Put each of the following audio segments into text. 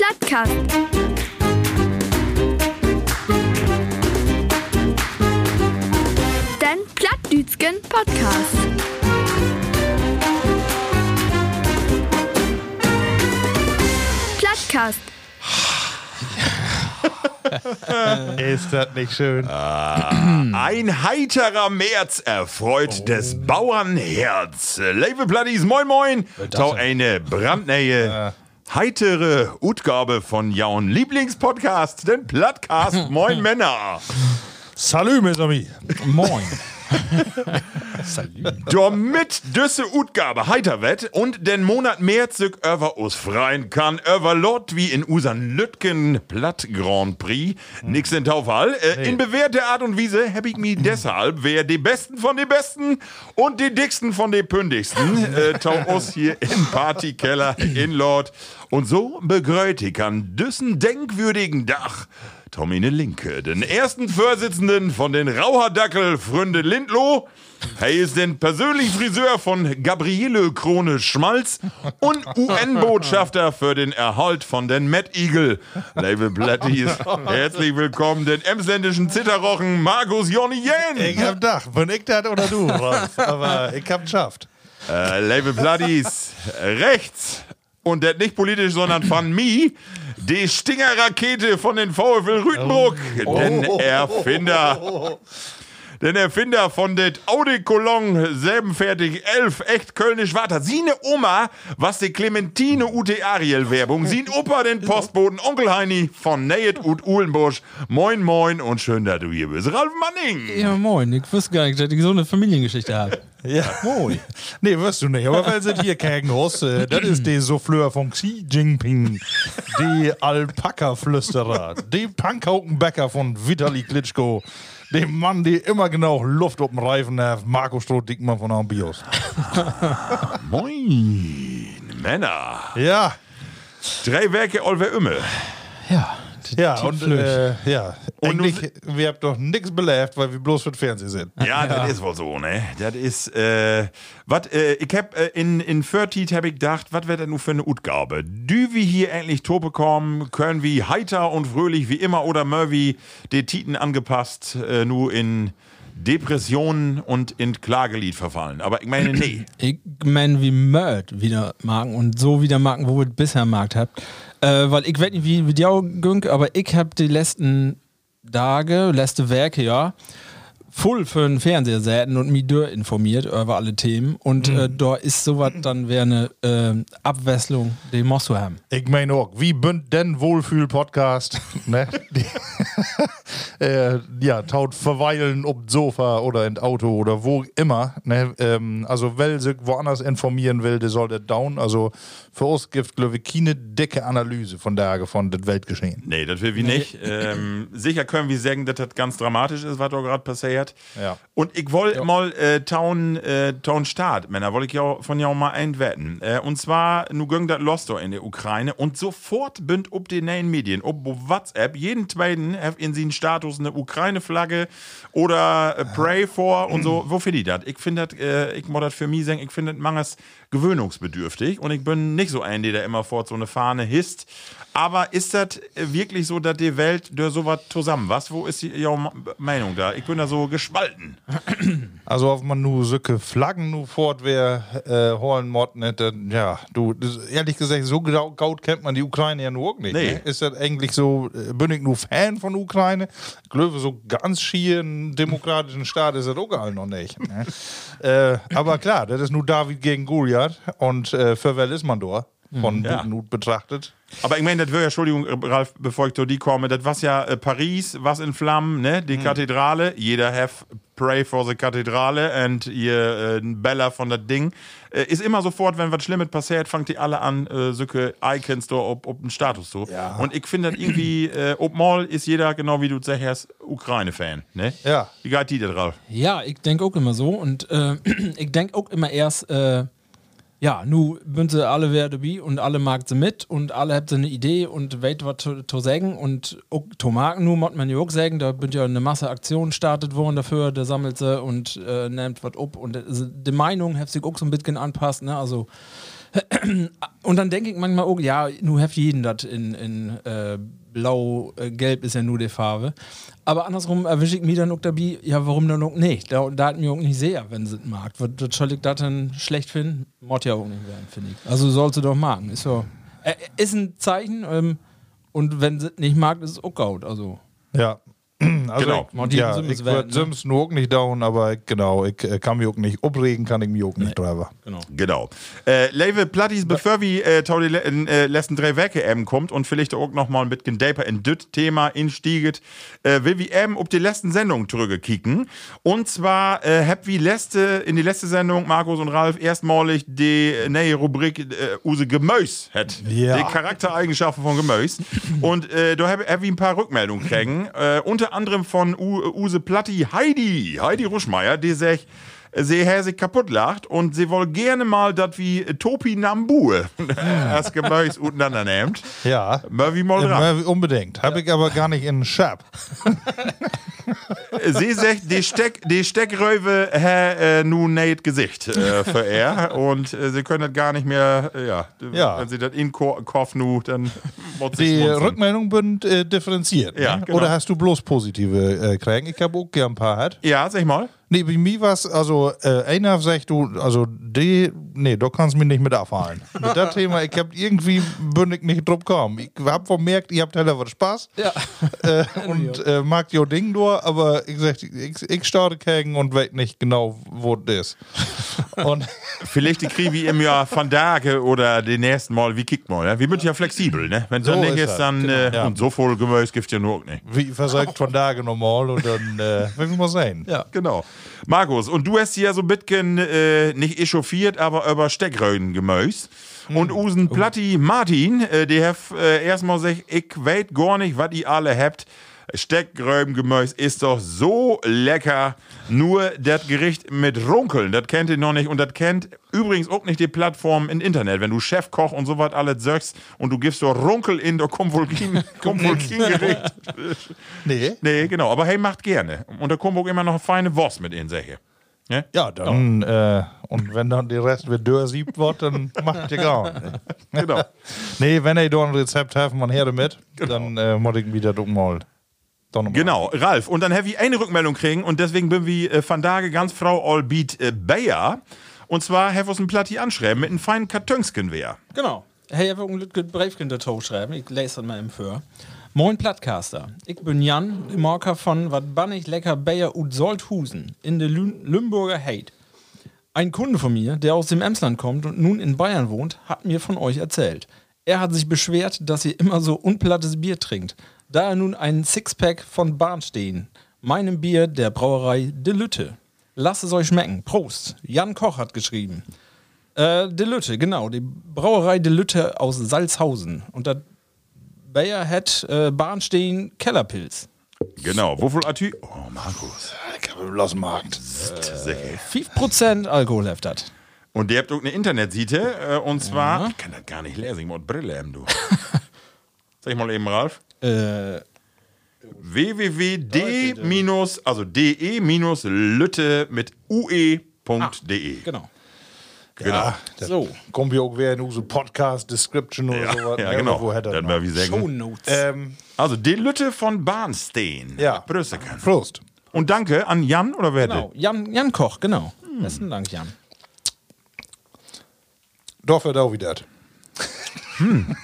Plattkast. Den Plattdütschen Podcast. Plattkast. Ist das nicht schön? Ein heiterer März erfreut des Bauern Herz. Liebe Platties, moin moin. Tau eine brandneue, heitere Utgabe von Jaun Lieblingspodcast, den Plattcast. Moin Männer. Salü, mes amis. Moin. Damit düsse Utgabe heiter wett und den Monat März über us freien kann, über Lot wie in usan Lütgen Platt Grand Prix. Nix in Taufall. Äh, In bewährter Art und Weise hab ich mich deshalb, wer die Besten von den Besten und die Dicksten von den Pündigsten, äh, tau us hier im Partykeller in Lord. Und so begrüßt ich an düssen denkwürdigen Dach. Tommy ne Linke, den ersten Vorsitzenden von den Rauherdackel Fründe Lindloh. Er ist den persönlichen Friseur von Gabriele Krone Schmalz und UN-Botschafter für den Erhalt von den Mad Eagle. Liebe Platties, herzlich willkommen, den emsländischen Zitterrochen Markus Jonny Jähn. Ich hab Dach. Bin ich das oder du, Rolf? Aber ich hab geschafft. Äh, liebe Platties, rechts. Und das nicht politisch, sondern von mir, die Stingerrakete von den VfL Rütenbruck, den Erfinder. Den Erfinder von det Audi Cologne 47 11 echt kölnisch Water. Sine Oma, was die Clementine Ute Ariel Werbung. Sin Opa den Postboten Onkel Heini von Nayet ut Uhlenbusch. Moin moin und schön, dass du hier bist. Ralf Manning. Ja, moin. Ich wusste gar nicht, dass ich so eine Familiengeschichte habe. Ja. Moin. Nee, wirst du nicht. Aber weil sie hier äh, das ist der Souffleur von Xi Jinping, die Alpaka-Flüsterer, die Pankhaukenbäcker von Vitali Klitschko, dem Mann, der immer genau Luft auf dem Reifen hat, Marco Stroh-Dickmann von Ambios. Moin, Männer. Ja, Drei Werke Olver Ümme. Ja. Ja, und äh, ja. Und Eigentlich, wir habt doch nichts belebt, weil wir bloß für den Fernsehen sind. Ja, das ist wohl so, ne? Das ist, äh, wat, äh, ich hab äh, in, in 30 hab ich gedacht, was wäre denn nun für eine Utgabe? Dü wie hier endlich to bekommen, können wir heiter und fröhlich wie immer oder Murphy die Titen angepasst, äh, nur in Depressionen und in Klagelied verfallen. Aber ich meine, nee. Ich meine, wie Mörd wieder machen und so wieder machen, wo wir es bisher gemacht habt. Äh, weil ich weiß nicht, wie, wie die auch günk, aber ich hab die letzten Tage, letzte Werke, ja, voll für den Fernseher säten und mich durch informiert über alle Themen. Und äh, da ist sowas dann wäre eine äh, Abwechslung, die musst du haben. Ich meine auch, wie bünd denn Wohlfühl-Podcast, ne? Äh, ja, taut verweilen ob Sofa oder in Auto oder wo immer, ne? Ähm, also, wer sich woanders informieren will, der soll das down. Also, für uns gibt glaube ich, keine dicke Analyse von der von das Weltgeschehen. Nee, das will wir nicht. Ähm, sicher können wir sagen, dass das ganz dramatisch ist, was da gerade passiert. Ja. Und ich wollte mal äh, Town, äh, Town Start, Männer, wollte ich ja von ja auch mal einwetten. Äh, und zwar, nu ging das los da in der Ukraine und sofort bünd ob die neuen Medien, ob WhatsApp, jeden zweiten in seinen Status eine Ukraine-Flagge oder äh, Pray for und so. Wo finde ich das? Ich finde das, äh, ich muss das für mich sagen, ich finde das manches gewöhnungsbedürftig und ich bin nicht so ein, der immer fort so eine Fahne hisst. Aber ist das wirklich so, dass die Welt durch sowas zusammen was? Wo ist die ihre Meinung da? Ich bin da so gespalten. Also, ob man nur solche Flaggen nur fort wer äh, holen mod, dann, ja, du, das, ehrlich gesagt, so genau kennt man die Ukraine ja nur auch nicht. Nee. Ne? Ist das eigentlich so, äh, bin ich nur Fan von Ukraine? Glaube, so ganz schier einen demokratischen Staat ist das auch gar noch nicht. Ne? äh, aber klar, das ist nur David gegen Goliath und äh, für wer ist man da? Von Ja. ja. betrachtet. Aber ich meine, das wäre ja, Entschuldigung, Ralf, bevor ich zu die komme, das war ja äh, Paris, was in Flammen, ne? Die Kathedrale. Jeder have pray for the Kathedrale und ihr äh, Bella von das Ding. Äh, ist immer sofort, wenn was Schlimmes passiert, fangt die alle an, äh, solche Icons da ob, ob den Status so. Ja. Und ich finde das irgendwie, äh, ob mal ist jeder, genau wie du sagst, Ukraine-Fan, ne? Ja. Wie geht die da drauf? Ja, ich denke auch immer so und äh, ich denke auch immer erst, äh, ja, nu sind sie alle wer dabei und alle mag sie mit und alle habt sie eine Idee und weit was zu, sagen und auch zu machen, nu muss man ja auch sagen, da bin ja eine Masse Aktionen startet worden dafür, da sammelt sie und äh, nimmt was ab und äh, die Meinung hat sich auch so ein bisschen anpasst, ne, also Und dann denke ich manchmal, oh ja, nur habt jeden das in, in äh, blau, äh, gelb ist ja nur die Farbe. Aber andersrum erwische ich mich dann auch dabei, ja, warum dann auch nicht? Da, da hat mir auch nicht sehr, wenn sie es mag. Was soll ich das dann schlecht finden? Mod ja auch nicht werden, finde ich. Also sollst du doch machen. Ist so. Äh, ist ein Zeichen, ähm, und wenn sie es nicht mag, ist es auch gut. Also. Ja. Also Genau. ich, Monty ja, Sims ich werden, würde ne? Sims nur auch nicht down, aber genau, ich äh, kann mich auch nicht abregen, kann ich mich auch nicht drüber. Genau. Genau. Äh, Lewe Plattis, bevor wir äh, tau die le äh, letzten drei Werke eben kommt und vielleicht auch noch mal ein bisschen deeper in das Thema instieget, äh, will wir eben ob die letzten Sendungen zurückkicken. Und zwar äh, hab wie letzte, in die letzte Sendung, Markus und Ralf, erstmalig die neue Rubrik äh, Use Gemüs hat. Ja. Die Charaktereigenschaften von Gemüs. und äh, da hab, hab ich ein paar Rückmeldungen kriegen. äh, unter anderem von U Use Platti Heidi, Heidi Ruschmeier, die sagt, sie hat sich kaputt lacht und sie woll gerne mal dat wie Topi Nambue als Gemüse untereinander nimmt. Ja. Wie mal dran. Äh, unbedingt. Habe ich aber gar nicht in Schab. Sie sagt, die, Steck, die Steckröwe hä äh, nun näht Gesicht äh, für er und äh, sie können das gar nicht mehr, äh, ja, Ja. wenn sie das in Ko Kopf nu, dann muss sie Die. Rückmeldungen sind äh, differenziert. Ja, ne? genau. Oder hast du bloß positive äh, kriegen? Ich habe auch gern ein paar hat. Ja, sag mal. Nee, bei mir war also äh, einer sagt du, also die, nee, du kannst mich nicht mit abfallen. mit dem Thema, ich hab irgendwie bin ich nicht drauf gekommen. Ich hab vermerkt, ihr habt heller was Spaß Ja. äh, und äh, mag jo Ding nur, aber ich sag, ich, ich starte gegen und weiß nicht genau, wo das ist. und Vielleicht die kriege ich im Jahr von Tage oder den nächsten Mal, wie kickt mal, ne? Wir sind ja flexibel, ne? Wenn so So nicht ist dann, genau. äh, Ja. und so voll Gemüse gibt ja nur auch nicht. wie versagt von Tage normal und dann, äh, wir mal sehen. Ja. Genau. Markus, und du hast ja so ein bisschen äh, nicht echauffiert, aber über Steckröden gemüst. Und Usen Platti Martin, äh, der hat äh, erstmal gesagt, ich weiß gar nicht, was ihr alle habt. Steckröbengemüse ist doch so lecker. Nur das Gericht mit Runkeln, das kennt ihr noch nicht. Und das kennt übrigens auch nicht die Plattform im Internet. Wenn du Chefkoch und so was alles sagst und du gibst so Runkel in, da kommt wohl kein, kommt wohl kein Gericht. Nee? Nee, genau. Aber hey, macht gerne. Und kommt auch immer noch eine feine Wurst mit in, Säche. Ja? Ja, dann, äh, und wenn dann der Rest wird dörrsiebt wird, dann macht ihr gar nicht. Genau. Nee, wenn ihr da ein Rezept habt, man her damit, dann äh, muss ich wieder mal. Mal. Genau, Ralf. Und dann habe ich eine Rückmeldung kriegen und deswegen bin wir äh, van Dage ganz Frau Allbeat äh, Bayer. Und zwar have uns ein Platti anschreiben mit einem feinen Kartönsken wär. Genau. Hey, ich will ein Briefchen dazu schreiben. Ich lese das mal im Für. Moin Plattcaster. Ich bin Jan, Marker von wat bannig lecker Bayer ut Solthusen in der Lü Lümburger Heid. Ein Kunde von mir, der aus dem Emsland kommt und nun in Bayern wohnt, hat mir von euch erzählt. Er hat sich beschwert, dass ihr immer so unplattes Bier trinkt. Da er nun einen Sixpack von Barnstehen, meinem Bier der Brauerei De Lütte. Lasst es euch schmecken. Prost. Jan Koch hat geschrieben. Äh, De Lütte, genau. Die Brauerei De Lütte aus Salzhausen. Und da Bayer hat äh, Barnstehen Kellerpilz. Genau. Wovon Atü? Oh, Markus. Ich habe bloß Markt. Säche. 5% Alkohol hat das. Und ihr habt auch eine Internetseite äh, und zwar. Ich kann das gar nicht lesen, ich muss Brille haben, du. Sag ich mal eben, Ralf. Äh, www.d- also de-lütte mit ue.de. genau. Genau. So. Kommt ja auch wer in unsere Podcast-Description oder Ja, sowas. ja ne? genau. Wo hätte Dann mal wie sagen. Shownotes. ähm, Also, die Lütte von Barnsteen. Ja. Brüsseken. Prost. Und danke an Jan oder wer Genau. Jan, Jan Koch, genau. Hm. Besten Dank, Jan. Doch wird auch wieder.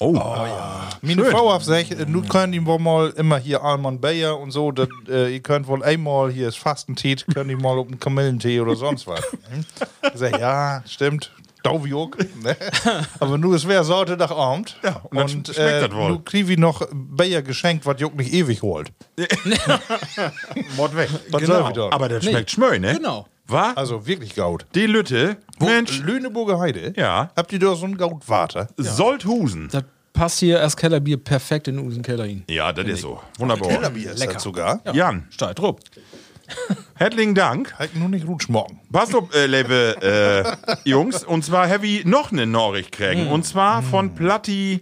Oh, ja. Meine Schön. Frau hat gesagt, äh, nun könnt ihr wohl mal immer hier Almond Bayer und so, dat, äh, ihr könnt wohl einmal, hier ist Fastentee, könnt ihr mal auf einen Kamillentee oder sonst was. ich sag, ja, stimmt. Dauviok, ne? Aber nur es wäre Sorte Abend. Ja, und dann und schmeckt äh, das wohl. nu krieg ich noch Bayer geschenkt, was Juck nicht ewig holt. Mord weg. Was Genau. soll ich da? Aber das schmeckt schmöi, ne? Genau. Was? Also wirklich Gaut. die Lütte, Mensch, Lüneburger Heide? Ja. Habt ihr da so ein Gautwater? Solthusen. Das passt hier als Kellerbier perfekt in unseren Keller hin. Ja, das ist so. Wunderbar. Kellerbier ist Lecker. das sogar. Jan, Steil. herzlichen Dank. Halt nur nicht rutschmorgen. Passt auf, äh, liebe äh, Jungs. Und zwar Heavy noch eine Nachricht kriegen. Und zwar von Platti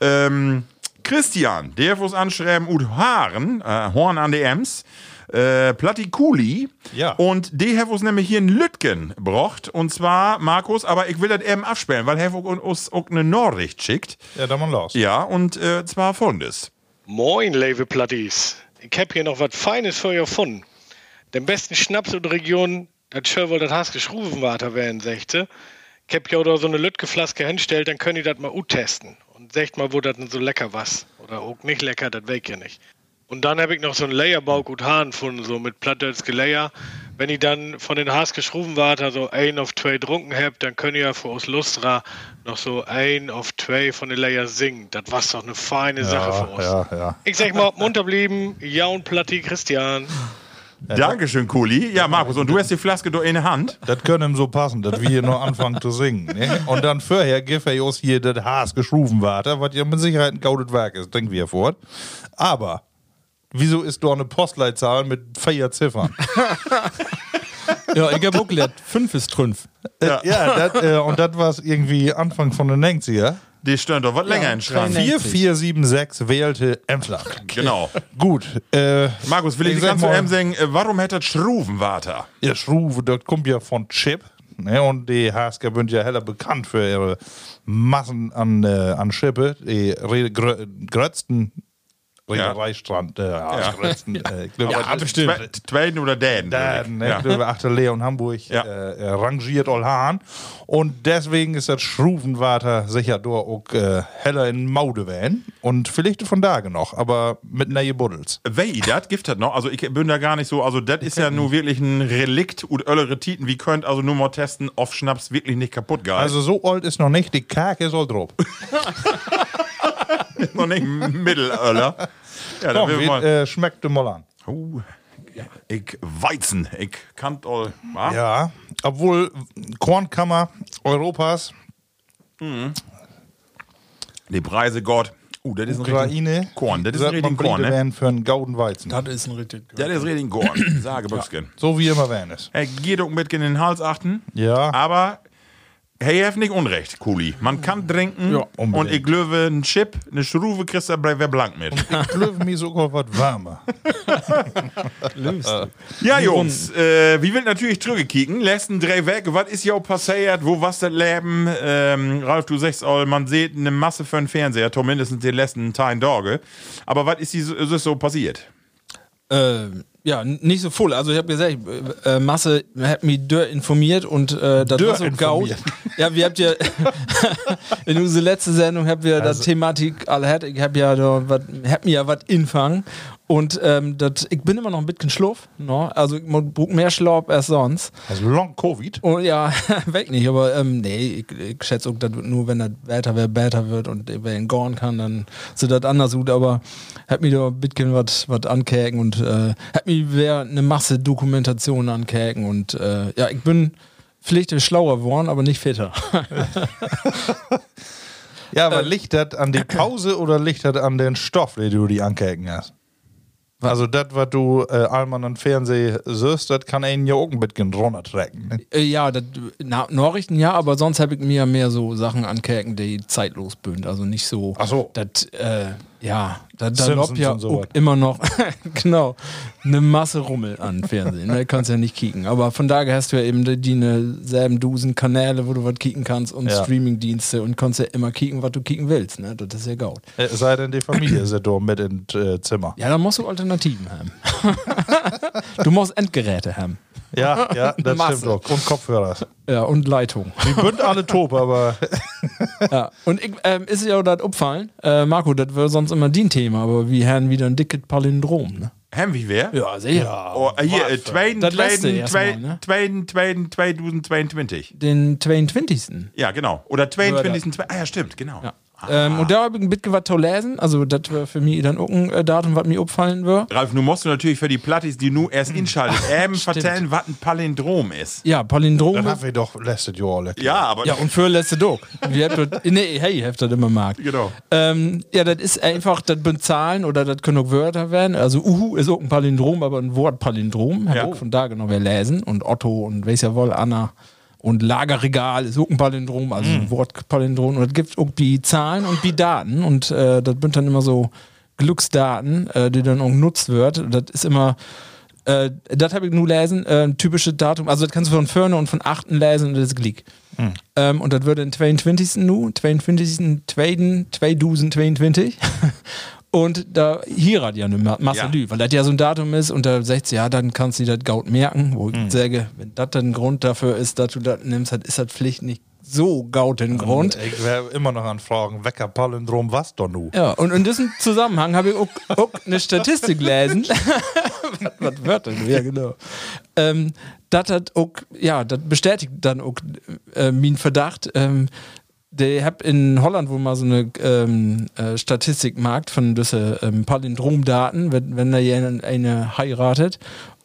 ähm, Christian. Der muss anschreiben, ut Haaren, äh, Horn an die Ems. äh, Platikuli. Ja. Und die haben uns nämlich hier in Lütgen gebracht. Und zwar, Markus, aber ich will das eben absperren, weil er uns auch eine Nachricht schickt. Ja, dann mal los. Ja, und äh, zwar folgendes. Moin, Lewe Platties. Ich hab hier noch was Feines für euch gefunden. Den besten Schnaps in der Region, das wohl das hast geschruven Water werden, sechte. Ich hab hier oder so eine Lütgeflaske hinstellt, dann könnt ihr das mal testen. Und sagt mal, wo das denn so lecker was. Oder auch nicht lecker, das weg ja nicht. Und dann habe ich noch so einen Layerbau gut Hahn gefunden, so mit plattdeutsche Layer. Wenn ich dann von den Haas geschruben Water so ein auf zwei drunken habt, dann könnt ihr für uns Lustra noch so ein auf zwei von den Layer singen. Das war doch eine feine Sache für uns. Ja, ja. Ich sag mal, munter blieben, ja und Platti Christian. Dankeschön, Kuli. Ja, Markus, und du hast die Flaske doch in der Hand. Das können ihm so passen, dass wir hier noch anfangen zu singen. Ne? Und dann vorher gibt er uns hier das Haas geschrufen Water, was ja mit Sicherheit ein gaudet Werk ist, denken wir fort. Aber, wieso ist da eine Postleitzahl mit vier Ziffern? Ja, ich hab auch gelernt, fünf ist fünf. ja, ja dat, äh, und das war irgendwie Anfang von den 90er. Die stören doch was länger in den Schrank. 4476 wählte Emsland. Genau. Gut, äh, Markus, will ich, Ich ganz zu ihm sagen, äh, warum hätte das Schruvenwater? ihr Schruve, das kommt ja von Chip. Ne, und die Hasker sind ja heller bekannt für ihre Massen an, äh, an Schippe, die grötzten Reedereistrand, äh, ja. äh, ich glaube, Ja, bestimmt. Zweiten oder Däden? Da, ne, Ja. ich glaube, achter Leon Hamburg Ja. äh, äh, rangiert Olhan. Und deswegen ist das Schruvenwater sicher durch auch äh, heller in Maude wählen. Und vielleicht von da noch, aber mit neue Buddels. Wei, das gibt das noch. Also ich bin da gar nicht so. Also das ist ja nur wirklich ein Relikt und öllere Titen. Wie könnt also nur mal testen, auf Schnaps wirklich nicht kaputt gehen. Also so alt ist noch nicht, die Kake ist all drauf. noch nicht Mittelöller. Ja, da Komm, wie, mal. äh, schmeckt du mal an. Oh, ich Weizen. Ich kann all. Ja, obwohl Kornkammer Europas, Die Preise Gott. Uh, das ist ein Ukraine, Korn. Das ist ein richtig Korn, ne? für einen gauden Weizen. Das ist ein richtig. Das ist richtig Korn. Sage Büchsken. So wie immer wären es. Er geht auch mit in den Hals achten. Ja. Aber hey, hat nicht Unrecht, Kuli. Man kann trinken Ja, und ich glaube, ein Chip, eine Schruve kriegst du bei wer blank mit. Ich löwe mir sogar was wärmer. Ja, Jungs, äh, wie will natürlich zurückkicken. Letzten drei weg. Was ist ja auch passiert? Wo was das Leben? Ähm, Ralf, du sagst all, man sieht eine Masse für den Fernseher, zumindest die letzten Tage Tage. Aber was ist, so- ist so passiert? Äh, ja, nicht so voll. Also ich habe gesagt, äh, äh, Masse hat mich dörr informiert und äh, das war so gaut. Ja, wir habt ja in unserer letzten Sendung habt wir Also da Thematik alle hat. Ich hab ja da wat, hab mir ja was infangen und ähm, dat, ich bin immer noch ein bisschen schlurf. No? Also ich brauche mehr Schlaf als sonst. Also Long Covid. Und ja, weg nicht, aber ähm, nee, ich, ich schätze auch, dass nur wenn das Wetter wer besser wird und wer ihn gorn kann, dann sieht das anders gut, aber hat mir da ein bisschen was ankäken und äh, hat mir wer eine Masse Dokumentation ankäken und äh, ja, ich bin vielleicht schlauer geworden, aber nicht fitter. Ja, aber liegt das an die Pause oder liegt das an den Stoff, den du die ankäken hast? Also das, was du äh, allmann am Fernsehen siehst, das kann einen ja auch ein bisschen runtertrecken. Ne? Äh, ja, das, na, Nachrichten ja, aber sonst habe ich mir mehr so Sachen ankäken, die zeitlos bünd. Also nicht so. Ach so. Das, äh, ja, da, da lobt ja so immer noch, genau, eine Masse Rummel an Fernsehen. Ne? Kannst ja nicht kicken. Aber von daher hast du ja eben die, die ne selben Dusen Kanäle, wo du was kicken kannst und Ja. Streamingdienste und kannst ja immer kicken, was du kicken willst. Ne? Das ist ja gaut. Äh, sei denn, die Familie ist ja da mit ins äh, Zimmer. Ja, dann musst du Alternativen haben. du musst Endgeräte haben. Ja, ja, das Masse. stimmt auch. Und Kopfhörer. Ja, und Leitung. Die bünd alle top, aber Ja, und ich, ähm, ist ja auch das aufgefallen, äh, Marco, das wäre sonst immer dein Thema, aber wir haben wieder ein dickes Palindrom, ne? Haben wir wer? Ja, sicher. Oh, hier, äh, zweiten, Das letzte zweiten, erstmal, zweiten, ne? zweiten, zweiten, 2022. Den 22. Ja, genau. Oder 22. zwei- Ah ja, stimmt, genau. Ja. Ähm, und da habe ich ein bisschen was zu lesen, also das wäre für mich dann auch ein äh, Datum, was mir auffallen wird. Ralf, nun musst du natürlich für die Plattis, die nu erst inschaltet, eben vertellen, was ein Palindrom ist. Ja, Palindrom. dann haben wir doch letztes Jahr lecker. Ja, aber Ja, und für letzte Dog. Wir habt nee, hey, ihr habt das immer mag. Genau. Ähm, ja, das ist einfach, das sind Zahlen oder das können auch Wörter werden. Also Uhu ist auch ein Palindrom, aber ein Wortpalindrom. Hab Ja. ich von da genau wer lesen. Und Otto und weiß ja wohl, Anna. Und Lagerregal ist auch ein Palindrom, also ein Wortpalindrom. Und es gibt auch die Zahlen und die Daten. Und äh, das sind dann immer so Glücksdaten, äh, die dann auch genutzt wird. Das ist immer Äh, das habe ich nur lesen, äh, ein typisches Datum, also das kannst du von vorne und von achten lesen und das ist Glick. Ähm, und das wird den 22. nu, 22. 2. 2022. Und da hier hat ja eine Ma- Masse Ja. Weil das ja so ein Datum ist und da sagt sie, ja, dann kannst du dir das Gaut merken, wo ich sage, wenn das dann ein Grund dafür ist, dass du das nimmst, dann ist das Pflicht nicht so gaut den Grund. Ich wäre immer noch an Fragen, Wecker Palindrom, was doch nu? Ja, und in diesem Zusammenhang habe ich auch, auch eine Statistik gelesen. was, was wird denn? Ja, genau. Ähm, das hat auch, ja, das bestätigt dann auch äh, mein Verdacht. Ähm, der hab in Holland wohl mal so eine ähm, äh, Statistik gemacht von diese ähm, Palindromdaten, wenn, wenn da jemand eine heiratet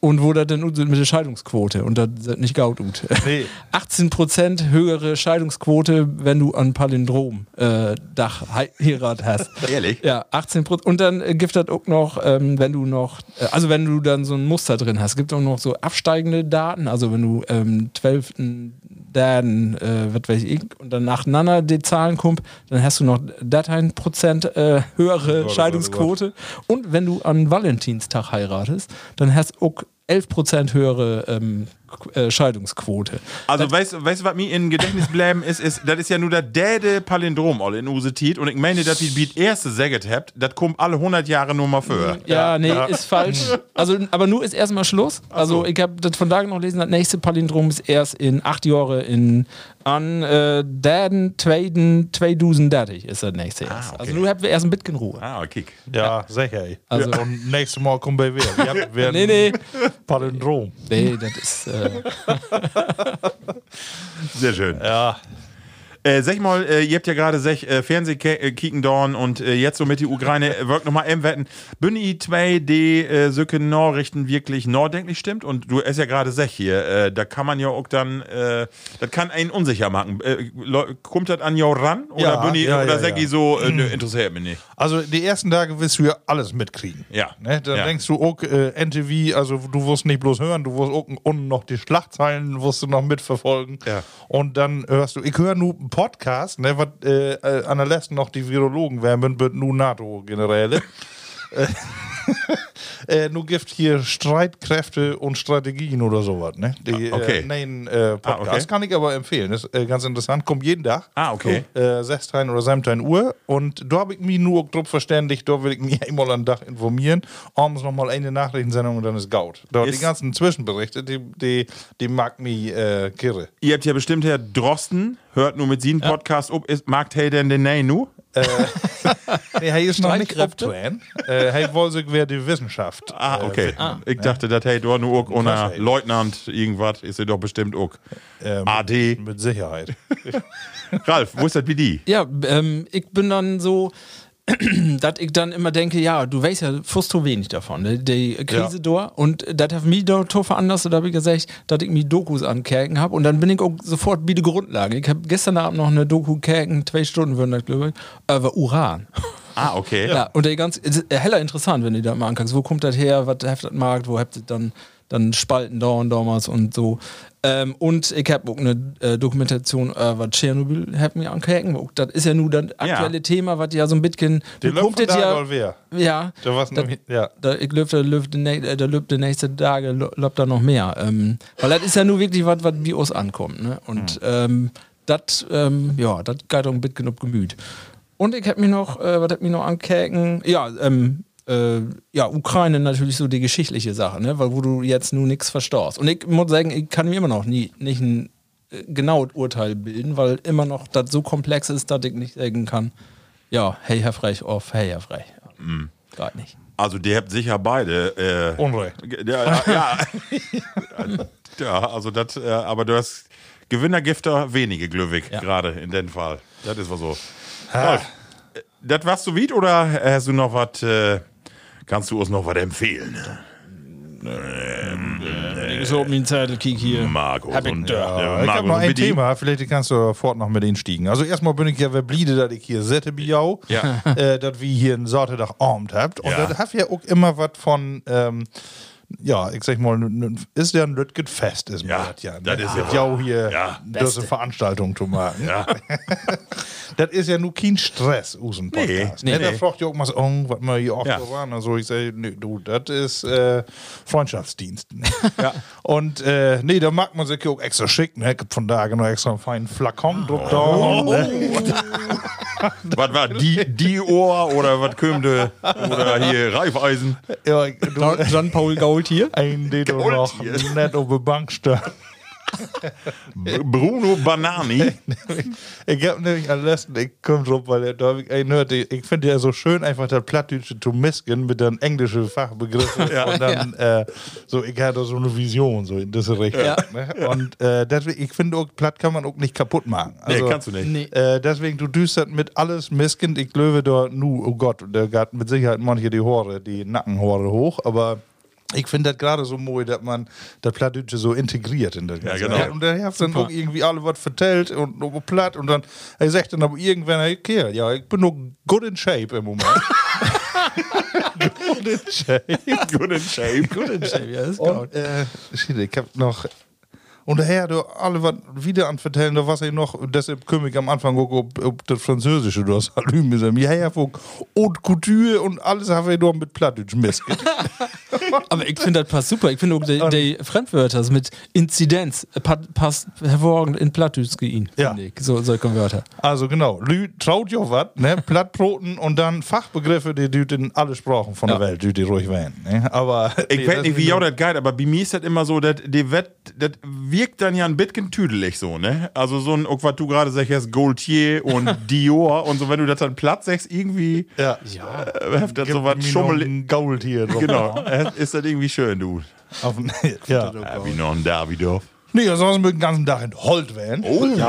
und wo das dann mit der Scheidungsquote und das ist nicht gaut gut. Nee. 18% höhere Scheidungsquote, wenn du an Palindrom äh, Dach hei- Heirat hast. Ehrlich? Ja, 18 Prozent. Und dann gibt das auch noch, ähm, wenn du noch, äh, also wenn du dann so ein Muster drin hast, gibt auch noch so absteigende Daten. Also wenn du ähm, 12. Daten, äh, was weiß ich, und dann nacheinander die Zahlen kommt, dann hast du noch Dateien Prozent äh, höhere Scheidungsquote. Und wenn du an Valentinstag heiratest, dann hast du auch 11 Prozent höhere ähm, äh, Scheidungsquote. Also, weißt du, weißt, du, was mir in Gedächtnis bleiben ist, ist, das ist ja nur der däde Palindrom all in Usetit und ich meine, dass die Beat erste Säget habt, das kommt alle 100 Jahre nur mal für. Ja, nee, ist falsch. Also, aber nur ist erstmal Schluss. Also, so. ich habe das von da noch gelesen, das nächste Palindrom ist erst in acht Jahre in an äh, den zweiten 2030 ist das nächste erst. okay. Also, nur habt wir erst ein bisschen Ruhe. Ah, kick. Ja, sicher. ey. Also- Und nächstes Mal kommen wir wieder. Wir haben Nee, nee. Palindrom. Nee, das ist. Äh, Sehr schön. Ja. Äh, sag mal, äh, ihr habt ja gerade sech äh, Fernseh äh, dorn und äh, jetzt so mit die Ukraine äh, wirkt nochmal im Wetten. Bin i 2D äh, Söcke Norrichten wirklich norddenklich stimmt und du es ja gerade sech hier, äh, da kann man ja auch dann, das kann einen unsicher machen. Kommt das an jou ran oder Ja, bin i, ja, oder ja, ja. so, nö, interessiert mich nicht. Also die ersten Tage wirst du ja alles mitkriegen. Ja. Ne? Dann Ja. denkst du auch, NTV, also du wirst nicht bloß hören, du wirst auch unten noch die Schlagzeilen wirst du noch mitverfolgen. Ja. Und dann hörst du, ich höre nur Podcast, ne, was äh, äh, an der letzten noch die Virologen werden, wird nur NATO-Generäle. äh, nur gibt hier Streitkräfte und Strategien oder sowas, ne? Die, Ah, okay. Äh, nein, äh, Podcast Ah, okay. kann ich aber empfehlen. Das ist äh, ganz interessant. Kommt jeden Tag Ah, okay. äh, 16 oder 17 Uhr. Und da habe ich mich nur drauf verständigt, da will ich mich einmal am Tag informieren. Abends nochmal eine Nachrichtensendung und dann ist Gaut. Da Ist- die ganzen Zwischenberichte, die, die, die mag mich äh, kirre. Ihr habt ja bestimmt Herr Drosten, hört nur mit Sie einen Podcast ob, ist, mag hey denn den Nein nu? Nee, er ist noch nicht abtuen. äh, Er wollte sich wer die Wissenschaft. Ah, äh, okay. widmen, ich ne? dachte, das hey du nur auch ohne? Leutnant irgendwas, ist ja doch bestimmt auch. Ähm, AD. Mit Sicherheit. Ralf, wo ist das wie die? ja, ähm, ich bin dann so. dass ich dann immer denke, ja, du weißt ja fast so wenig davon, ne? die Krise Ja. da und das hat mich da to veranlasst, da habe ich gesagt, dass ich mir Dokus ankerken habe und dann bin ich auch sofort wie die Grundlage. Ich habe gestern Abend noch eine Doku kerken, zwei Stunden würden das glaube ich, über Uran. Ah, okay. Ja, und der ganz, heller interessant, wenn du da mal anguckst, wo kommt das her, was heftet das Markt, wo habt ihr dann, dann Spalten da und damals und so. Ähm, und ich habe auch eine äh, Dokumentation über Tschernobyl hab mir. Auch Das ist ja nur das aktuelle Thema, was ja so ein bisschen. Die kommt da ja. wer. Ja. Da war's Da- ja. Da, ich löfte, löfte, ne, äh, da löfte nächste Tage, löfte da noch mehr. Ähm, weil das ist ja nur wirklich was, was Bios ankommt. Ne? Und ähm, das, ähm, ja, das geht auch ein bisschen auf Gemüt. Und ich hab mich noch, äh, was hab mich noch ankäken? Ja, ähm, äh, ja, Ukraine natürlich so die geschichtliche Sache, ne? weil wo du jetzt nur nichts verstehst. Und ich muss sagen, ich kann mir immer noch nie, nicht ein äh, genaues Urteil bilden, weil immer noch das so komplex ist, dass ich nicht sagen kann, ja, hey Herr Frech, auf hey Herr Frech. Ja. Gerade nicht. Also, die habt sicher beide. Äh, Unrecht. ja, ja, ja. ja, also das, äh, aber du hast Gewinnergifter wenige Glückwig Ja. gerade in dem Fall. Das ist was so. Äh, Das warst du wieder oder hast du noch was, äh, kannst du uns noch was empfehlen? Ich so mein Zettel kick hier. Marco. Hab ich und, da. Ja, ich Marco, habe noch und ein mit ihm? Thema, vielleicht kannst du sofort noch mit einstiegen. Also erstmal bin ich ja verblieben, dass ich hier Sette Biau, Ja. äh, dass wir hier einen Sonntag Abend habt. Und Ja. das hat ja auch immer was von, ähm, ja, ich sag mal, ist ja ein Lütget Fest, ist Ja, mir das ja. das ne? ist ja ja auch hier Ja. diese Veranstaltung zu machen. Ja. Das ist ja nur kein Stress aus dem Podcast. Nee, ne? nee. Da fragt ihr auch mal so, oh, was wir hier oft Ja. so waren. Also ich sage, nee, du, das ist äh, Freundschaftsdienst. Ne? Ja. Und äh, nee, da mag man sich auch extra schick. Ne? Von da noch extra einen feinen Flakon druck da. Oh. Was war die, die Ohr oder was kömte? Oder hier Reifeisen? Ja, Jean-Paul Gault hier. ein, den du Gold noch nicht auf der Bank stehen. Bruno Banani. Ich hab nämlich am letzten, ich komm drauf, weil er da hab ich hört, ich, ich finde ja so schön, einfach das Plattdeutsche zu misken mit den englischen Fachbegriffen. Und dann, äh, so, ich hatte so eine Vision, so in diese Richtung. Ja. Ne? Und äh, deswegen, ich finde auch, Platt kann man auch nicht kaputt machen. Nee, Also, kannst du nicht. Nee. Äh, deswegen, du düstert mit alles misken. Ich löwe da nu, oh Gott, da geht mit Sicherheit manche die Haare, die Nackenhaare hoch, aber. Ich finde das gerade so mooi, dass man das Plattdeutsche so integriert in das Ganze. genau. Und der hat dann auch irgendwie alle was vertellt und nur platt und dann er sagt dann aber irgendwann, hey, okay, ja, ich bin noch good in shape im Moment. good in shape. Good in shape. Gut in Shape, ja, ist gut. Und äh, ich hab noch. Und daher, du alle was wieder an vertellen, da was ich noch, deshalb kümmere ich am Anfang auch, ob, ob das Französische, du hast Salüm gesagt. Ja, ja, wo Haute Couture und alles habe ich noch mit Plattdeutsch misket. Aber ich finde das passt super. Ich finde auch die, die Fremdwörter so mit Inzidenz äh, pa- passt hervorragend in Plattdeutsch gehen. Ja. Ich. So, solche Wörter. Also genau, Lü traut ja was, ne? Plattbroten und dann Fachbegriffe, die die in alle Sprachen von Ja. der Welt, die ruhig wählen. Ne? Aber Ich nee, weiß nicht, wie ja nur- das geil, aber bei mir ist das immer so, dass die Wett, wirkt dann ja ein bisschen tüdelig so, ne? Also so ein, was du gerade sagst, Gaultier und Dior und so, wenn du das dann platt sagst, irgendwie Ja. äh, heft das so was Schummel. Ein Gault hier drauf. Genau, äh, ist das irgendwie schön, du. Auf, ja. Ja, wie noch ein Davidoff. Nee, sonst mit den ganzen Tag in Holt werden. Oh. Ja,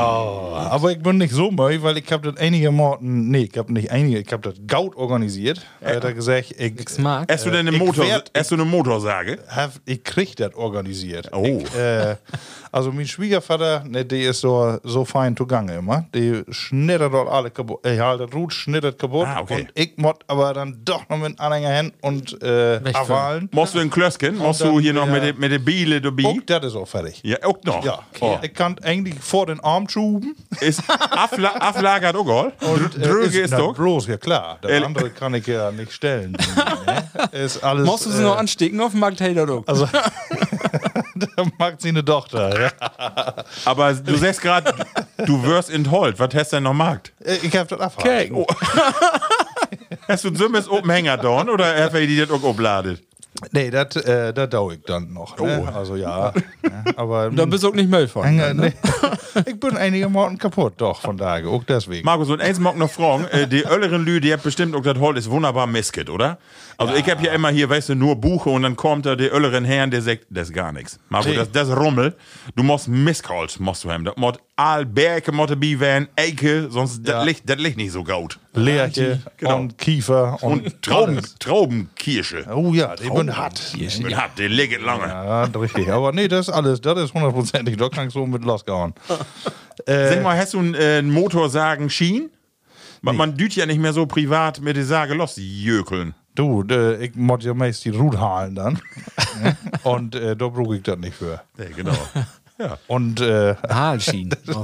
aber ich bin nicht so müde, weil ich habe das einige Morten, nee, ich habe nicht einige, ich habe das Gaut organisiert. Er hat er gesagt, ich, Ich mag. Hast du denn eine ich Motor, werd- hast du eine Motorsage? hab, ich krieg das organisiert. Oh. Ich, äh, also mein Schwiegervater, ne, der ist so, so fein zugange immer. Die schnittert dort alle kaputt. Äh, ja, das Rut schnittert kaputt. Ah, okay. Und ich mod aber dann doch noch mit Anhängerhand und äh. Avalen. Machst du ein Klösken? Machst dann du hier noch der- mit der mit der Biele dabei? Und das ist auch fertig. Ja, auch noch. Ja, Oh. ich kann eigentlich vor den Arm schuben. Ist Afla Aflagert auch all? Und, äh, Dröge ist doch. bloß, ja klar. Das andere kann ich ja nicht stellen. Ist alles. Musst du sie äh, noch anstecken auf dem Markt Taylor doch. Also, da mag sie eine Tochter. Ja. Aber du sagst gerade, du wirst entholt. Was hast du denn noch Markt? Äh, Ich hab das abgehakt. Okay. Hast du ein Sümmes Open Hänger da oder hast du die das auch obladet? Nee, das äh, dau ich dann noch. Ne? Oh. Also ja. ne? Aber Da bist du auch nicht Müll von. Hänger, nee. ich bin einige Morgen kaputt, doch, von daher. Auch deswegen. Markus, und eins mag noch fragen, äh, die Ölleren Lü, die hat bestimmt auch das Holz ist wunderbar misket, oder? Also ich hab ja immer hier, weißt du, nur Buche und dann kommt da der Ölleren Herrn, der sagt, das ist gar nichts. Nee. das, das ist Rummel. Du musst Mistholz, musst du haben. Das muss all Berge, muss bi werden, Eike, sonst Ja. das liegt, das liegt nicht so gut. Lerche Genau. und Kiefer und, Und Trauben. Traubenkirsche. Oh ja, die bin hart. Und hat, der liegt lange. Ja, richtig. Aber nee, das ist alles, das ist hundertprozentig. Da kann ich so mit losgehauen. Sag mal, hast du einen, äh, einen Motorsagen Schien? Man, man düht ja nicht mehr so privat mit der Sage los, jökeln. Du, äh, ich muss ja meist die Rut halen dann. Und äh, da brauche ich das nicht für. Nee, genau. Und äh,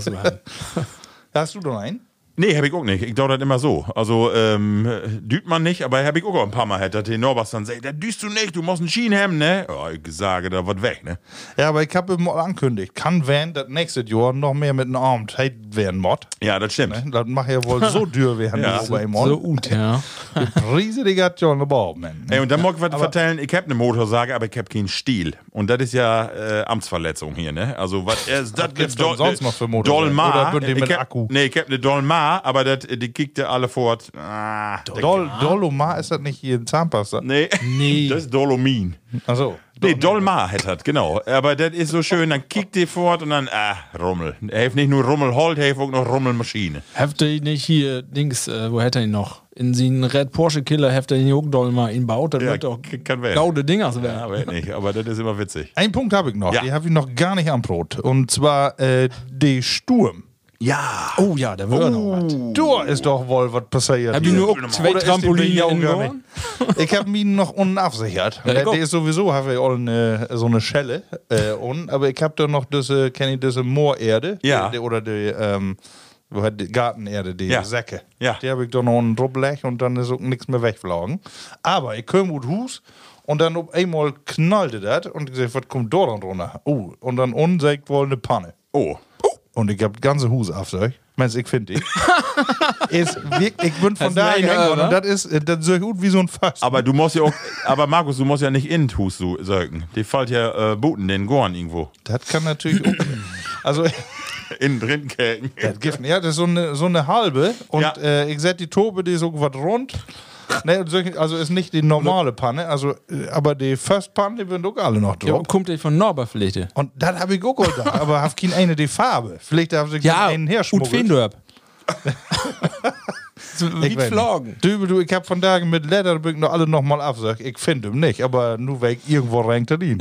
du haben. hast du noch einen? Nee, hab ich auch nicht. Ich glaube das immer so. Also, ähm, düht man nicht, aber hab ich auch ein paar Mal hätte, dass der Norbert dann sagt, das düst du nicht, du musst einen Schien haben, ne? Ja, ich sage, da wird weg, ne? Ja, aber ich habe mal angekündigt, kann Van das nächste Jahr noch mehr mit einem Arm tight werden mod. Ja, das stimmt. Ne? Das macht ja wohl so dür werden Ja. bei ihm. So gut, ja. Die Preise, die hat ja eine Bau, man. Ey, und dann mag ich was vertellen, ich hab eine Motorsage, aber ich hab keinen Stiel. Und das ist ja äh, Amtsverletzung hier, ne? Also, was ist das? gibt's denn sonst noch für Motorsägen? Dolmar. Oder die Ich mit hab- Akku? Nee, ich hab eine Dolmar, aber das, die kickte alle fort. Ah, Dol Dolomar ist das nicht hier in Zahnpasta? nee. Nee. Das ist Dolomin. Achso. Nee, Dolmar hat das, genau. Aber das ist so schön, dann kickt die fort und dann, ah, Rummel. Er hat nicht nur Rummelhold, er hat auch noch Rummelmaschine. Habt ihr nicht hier, Dings, äh, wo hätte er ihn noch? In seinen Red Porsche Killer habt ihr ihn auch doll mal ihn baut. Das Ja, wird werden. gaude Dingers Ja, werden. weiß nicht, aber das ist immer witzig. Ein Punkt habe ich noch, Ja. die habe ich noch gar nicht am Brot. Und zwar äh, die Sturm. Ja. Oh ja, da wird noch was. Da ist doch wohl was passiert. Hab ich nur auch zwei Trampoline Gorn? Ich habe ihn noch unten absichert. Ja, der, ist sowieso, habe ich auch eine, so eine Schelle äh, unten, aber ich habe da noch diese, kenne ich diese Moorerde? Ja. Die, oder die, ähm, die Gartenerde, die Ja. Säcke. Ja. Die habe ich da noch unten drüber und dann ist auch nichts mehr weggeflogen. Aber ich komme gut Hus und dann auf einmal knallte das und ich gesagt, was kommt da dann runter? Oh, und dann unten sagt wohl eine Panne. Oh. Und ich hab ganze Hus auf sich. Meinst ich finde die. ist wirklich, ich bin von da gegangen und das ist, das so gut wie so ein Fass. Aber du musst ja auch, aber Markus, du musst ja nicht in den Hus söken. Die fällt ja äh, Booten den Gorn irgendwo. das kann natürlich auch. Also, Innen drin käken. das gibt, ja, das ist so eine, so eine halbe. Und Ja. äh, ich seh die Tobe, die ist so was rund. Ne, also ist nicht die normale Panne, also, äh, aber die First Panne, die sind auch alle noch Ja, drauf. kommt der von Norberpflichte. Und das habe ich auch da, aber habe keine eine die Farbe. Vielleicht haben sie Ja, einen und herschmuggelt. Fendorp. so, wie Ich weiß Flogen. nicht. Du, du, ich hab von Tagen mit Lederbücken noch alle nochmal absagt. Ich finde ihn nicht, aber nur weil ich irgendwo renkt er ihn.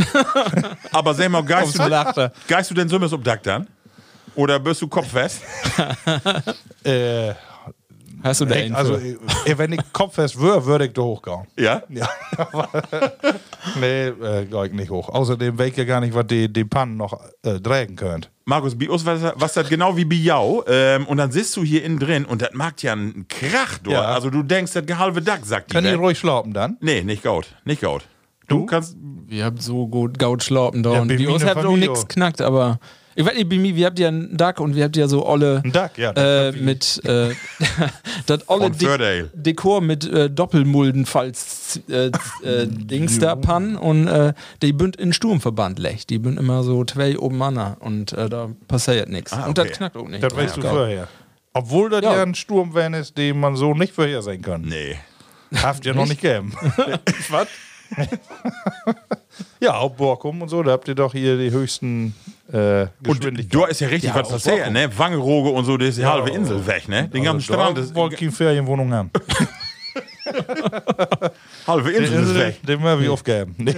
Aber sag mal, geist du, geist du denn so auf Dach dann? Oder bist du kopffest? äh, Hast du da ich, einen also, wenn ich kopffest wäre, würde ich da hochgehen. Ja? Ja, nee, äh, geh ich nicht hoch. Außerdem weiß ich ja gar nicht, was die, die Pannen noch äh, tragen könnt. Markus, bei uns was, was das genau wie Biau. Ähm, und dann sitzt du hier innen drin und das macht ja einen Krach dort. Ja. Also du denkst, das halbe Dach sagt die Können die Welt. ruhig schlafen dann? Nee, nicht gaut. Nicht gaut. Du kannst. Wir habt so gut Gaut schlappen da. Ja, und der habt auch nichts knackt, aber. Ich weiß nicht, bei mir, wir habt ja einen Duck und wir habt ja so olle. Ein Duck, ja, Äh, mit. Äh, das olle Fördale. Dekor mit äh, Doppelmuldenfalls äh, äh, Dings da Pan und äh, die bünd in Sturmverband legt. Die bünd immer so zwei oben an und äh, da passiert nichts. Ah, Und das okay. knackt auch nicht. Das weißt du vorher. Obwohl das Ja. ja. ein Sturm wäre, ist, den man so nicht vorhersehen kann. Nee. Haft ja noch nicht gegeben. Was? ja, auf Borkum und so, da habt ihr doch hier die höchsten äh, Und da ist ja richtig was passiert, ne? Wangeroge und so, das ist die halbe Insel weg, ne? Den ganzen Strand ist. wollte keine Ferienwohnung haben. Halbe Insel ist Insel, weg. den werden wir aufgeben. Nee,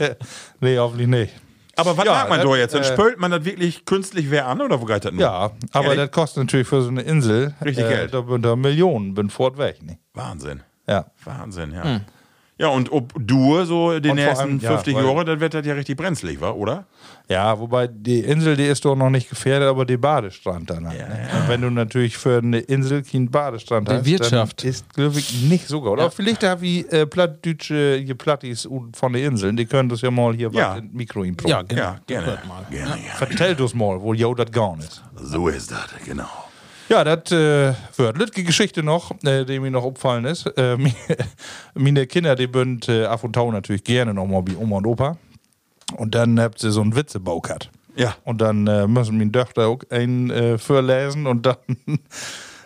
nee hoffentlich nicht. Aber was Ja, macht man das, da jetzt? Dann äh, spült man das wirklich künstlich wer an oder wo geht das nur? Ja, aber Ehrlich? das kostet natürlich für so eine Insel Richtig äh, Geld. Da, bin da Millionen, bin fort weg. Ne? Wahnsinn. Ja. Wahnsinn, ja. Ja, und ob du so die Und nächsten allem, ja, 50 weil- Jahre, dann wird das ja richtig brenzlig, wa? oder? ja, wobei die Insel, die ist doch noch nicht gefährdet, aber die Badestrand dann. halt, ne? Und wenn du natürlich für eine Insel keinen Badestrand Die hast, Wirtschaft. dann ist, glaube ich, nicht so gut. Oder vielleicht da wie äh, plattdeutsche hier Plattis von den Inseln, die können das ja mal hier Ja. was in Mikro ihm Ja, genau. Ja, gerne. Gerne. Vertell das mal, wo jo das gone ist. So ist das, genau. Ja, das äh, wird Lütke Geschichte noch, äh, die mir noch aufgefallen ist. Äh, meine Kinder, die bünd äh, af und tau natürlich gerne noch mal bei Oma und Opa. Und dann habt ihr so einen Witzebau gehabt. Ja. Und dann äh, müssen meine Töchter auch einen äh, vorlesen und dann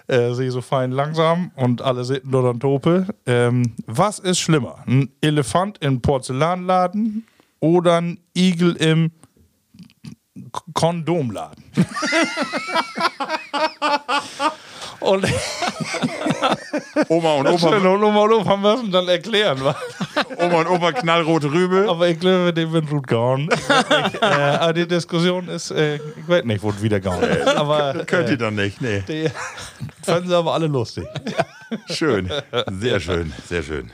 äh, sie so fein langsam und alle sitzen dort an Tope. Ähm, was ist schlimmer? Ein Elefant im Porzellanladen oder ein Igel im K- Kondomladen? und Oma und Opa, Opa, und Oma und Opa müssen dann erklären, was. Oma und Opa knallrote Rübe. Aber ich glaube, dem wird gut gehauen. Äh, aber die Diskussion ist, äh, ich weiß nicht, wo es wieder gehauen ist. Aber Könnt äh, ihr dann nicht, nee. die fanden sie aber alle lustig. Schön. Sehr schön, sehr schön.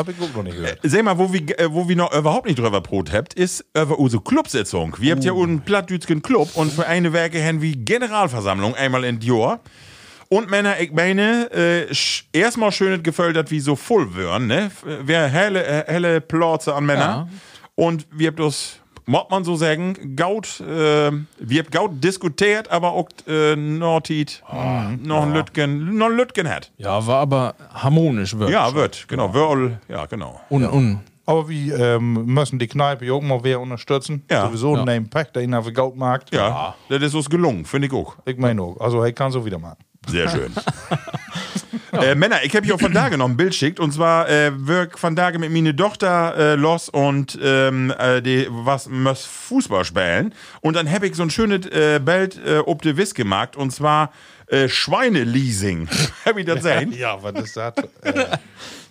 Hab ich noch nicht gehört. Sag mal, wo wir, äh, wo wir noch überhaupt nicht drüber Brot habt, ist über unsere Clubsitzung. Wir habt ja einen plattdütschen Club und für eine Werke haben wir Generalversammlung einmal in Jahr. Und Männer, ich meine, äh, erstmal schön gefördert, wie so voll wären, ne? Wer helle, äh, helle Plätze an Männer. Ja. Und wir habt das, muss man so sagen, Gaut, äh, wir Gaut diskutiert, aber auch äh, Nordit, noch ein Lütgen, noch ein Lütgen hat. Ja, war aber harmonisch wirklich. Ja, wird, genau, Wörl, ja, genau. Und, und Aber wir ähm, müssen die Kneipe ja auch mal wer unterstützen. Ja. Sowieso Ja. ein Name Pack, der ihn auf den Gautmarkt. Ja, das ist uns gelungen, finde ich auch. Ich meine auch. Also, er kann so wieder machen. Sehr schön. äh, Männer, ich habe hier auch von Tage noch ein Bild schickt. Und zwar äh, wirk von Tage mit meine Tochter äh, los und ähm, äh, die was muss Fußball spielen. Und dann habe ich so ein schönes äh, Bild ob de Wiss gemacht. Und zwar äh, Schweineleasing. Hab ich das gesehen? Ja, was ist das? äh,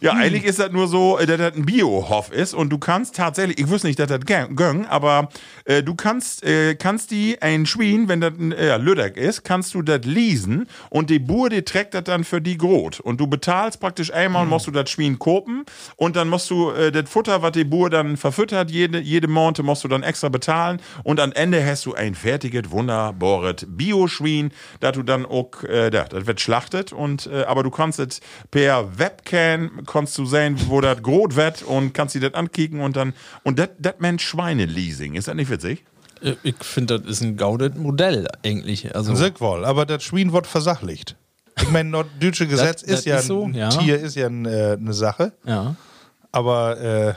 Ja, eigentlich ist das nur so, äh, dass das ein Biohof ist und du kannst tatsächlich, ich wüsste nicht, dass das gön- göng, aber äh, du kannst, äh, kannst die ein Schwein, wenn das ein äh, Lüdeck ist, kannst du das leasen und die Bur, die trägt das dann für die Grot. Und du bezahlst praktisch einmal, musst du das Schwein kopen und dann musst du äh, das Futter, was die Bur dann verfüttert, jede, jede Monate musst du dann extra bezahlen und am Ende hast du ein fertiges, wunderbares Bio-Schwein, das du dann auch, äh, da, das wird schlachtet und, äh, aber du kannst es per Webcam, kannst du sehen, wo das Grot wird und kannst dir das ankicken und dann, und das nennt Schweineleasing. Ist das nicht witzig? Äh, Ich finde, das ist ein gaudet Modell eigentlich. Also, Sick wohl, aber das Schwein wird versachlicht. Ich meine, norddeutsche Gesetz das ist ja, ist so, ein ja. Tier ist ja ein, äh, eine Sache, ja. Aber äh,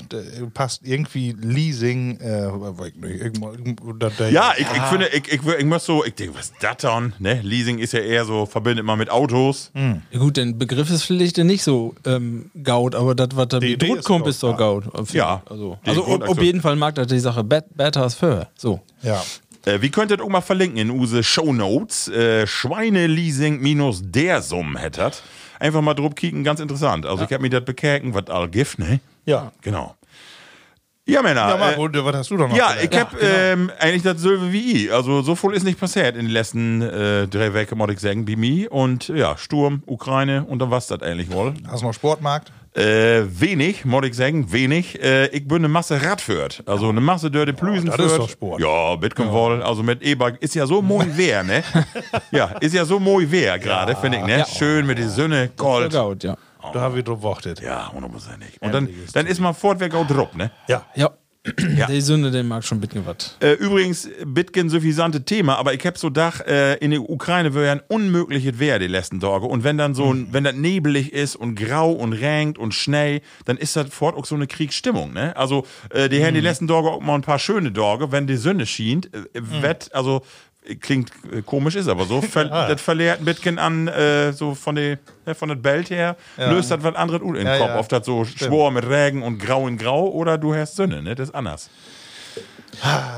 passt irgendwie Leasing, äh, ich Ja, ich, ich finde, ich, ich, ich muss so, ich denke, was ist das dann? Ne? Leasing ist ja eher so, verbindet man mit Autos. Ja, Gut, der Begriff ist vielleicht nicht so ähm, gaut, aber das, was da ist kommt, gaut, ist doch ja. gaut. Ja. Also, also auf jeden Fall mag das die Sache bet better als für. So. ja. Äh, wie könnt ihr das auch mal verlinken in use Shownotes? Äh, Schweineleasing minus der Summ hättet. Einfach mal drauf kicken, ganz interessant. Also ich hab mir das bekäken, was all gibt, ne? Ja. Genau. Ja, Männer. Ja, äh, Marco, was hast du da noch? Ja, ich hab ähm, eigentlich das selbe wie ich. Also so viel ist nicht passiert in den letzten äh, drei Wochen, muss ich sagen, bei mir. Und ja, Sturm, Ukraine und dann was das eigentlich wohl. Hast du noch Sportmarkt? Äh, wenig, muss ich sagen, wenig. Äh, ich bin eine Masse Radführt. Also eine Masse dörte Plüsen das ist führt. doch Sport. Ja, Bitcoin wohl. Also mit E-Bike ist ja so moi wer, ne? ja, ist ja so moi wer gerade, finde ich, ne? Ja. Schön mit der Sonne, So Gold. gaut, ja. Da habe ich drauf gewartet. Ja, hundertprozentig. Und dann, dann ist man fortweg auch drauf, ne? Ja. Ja. Die Sünde, den mag schon bitgen was. Äh, übrigens, Bitcoin suffisante Thema, aber ich hab so Dach, äh, in der Ukraine wäre ja ein unmögliches Wehr die letzten Tage. Und wenn dann so, ein, wenn das nebelig ist und grau und regnet und Schnee, dann ist das fort auch so eine Kriegsstimmung, ne? Also, äh, die haben die letzten Tage auch mal ein paar schöne Tage, wenn die Sonne schient, äh, wett, also, klingt äh, komisch, ist aber so, ver das verliert ein Bitcoin an, äh, so von der, ne, von der Belt her, löst das was anderes in den Ja, Kopf. ja. Oft das so schwor mit Regen und grau in grau oder du hast Sonne, ne? Das ist anders.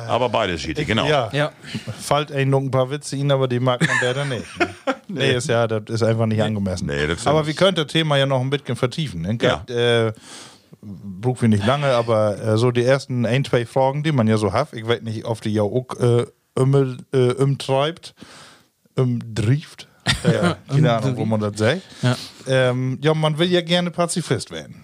Aber beides steht, genau. Ja. Ja. Fällt ein noch ein paar Witze ihn, aber die mag man der dann nicht. Ne? nee, ist ja, das ist einfach nicht angemessen. Nee, das stimmt. aber wir könnten das Thema ja noch ein bisschen vertiefen. Ne? Ja. Äh, brauchen wir nicht lange, aber äh, so die ersten ein, zwei Fragen, die man ja so hat, ich weiß nicht, ob die ja auch äh, immer, äh, umtreibt, umdrieft. Äh, keine Ahnung, wo man das sagt. Ja. Ähm, ja, man will ja gerne Pazifist werden.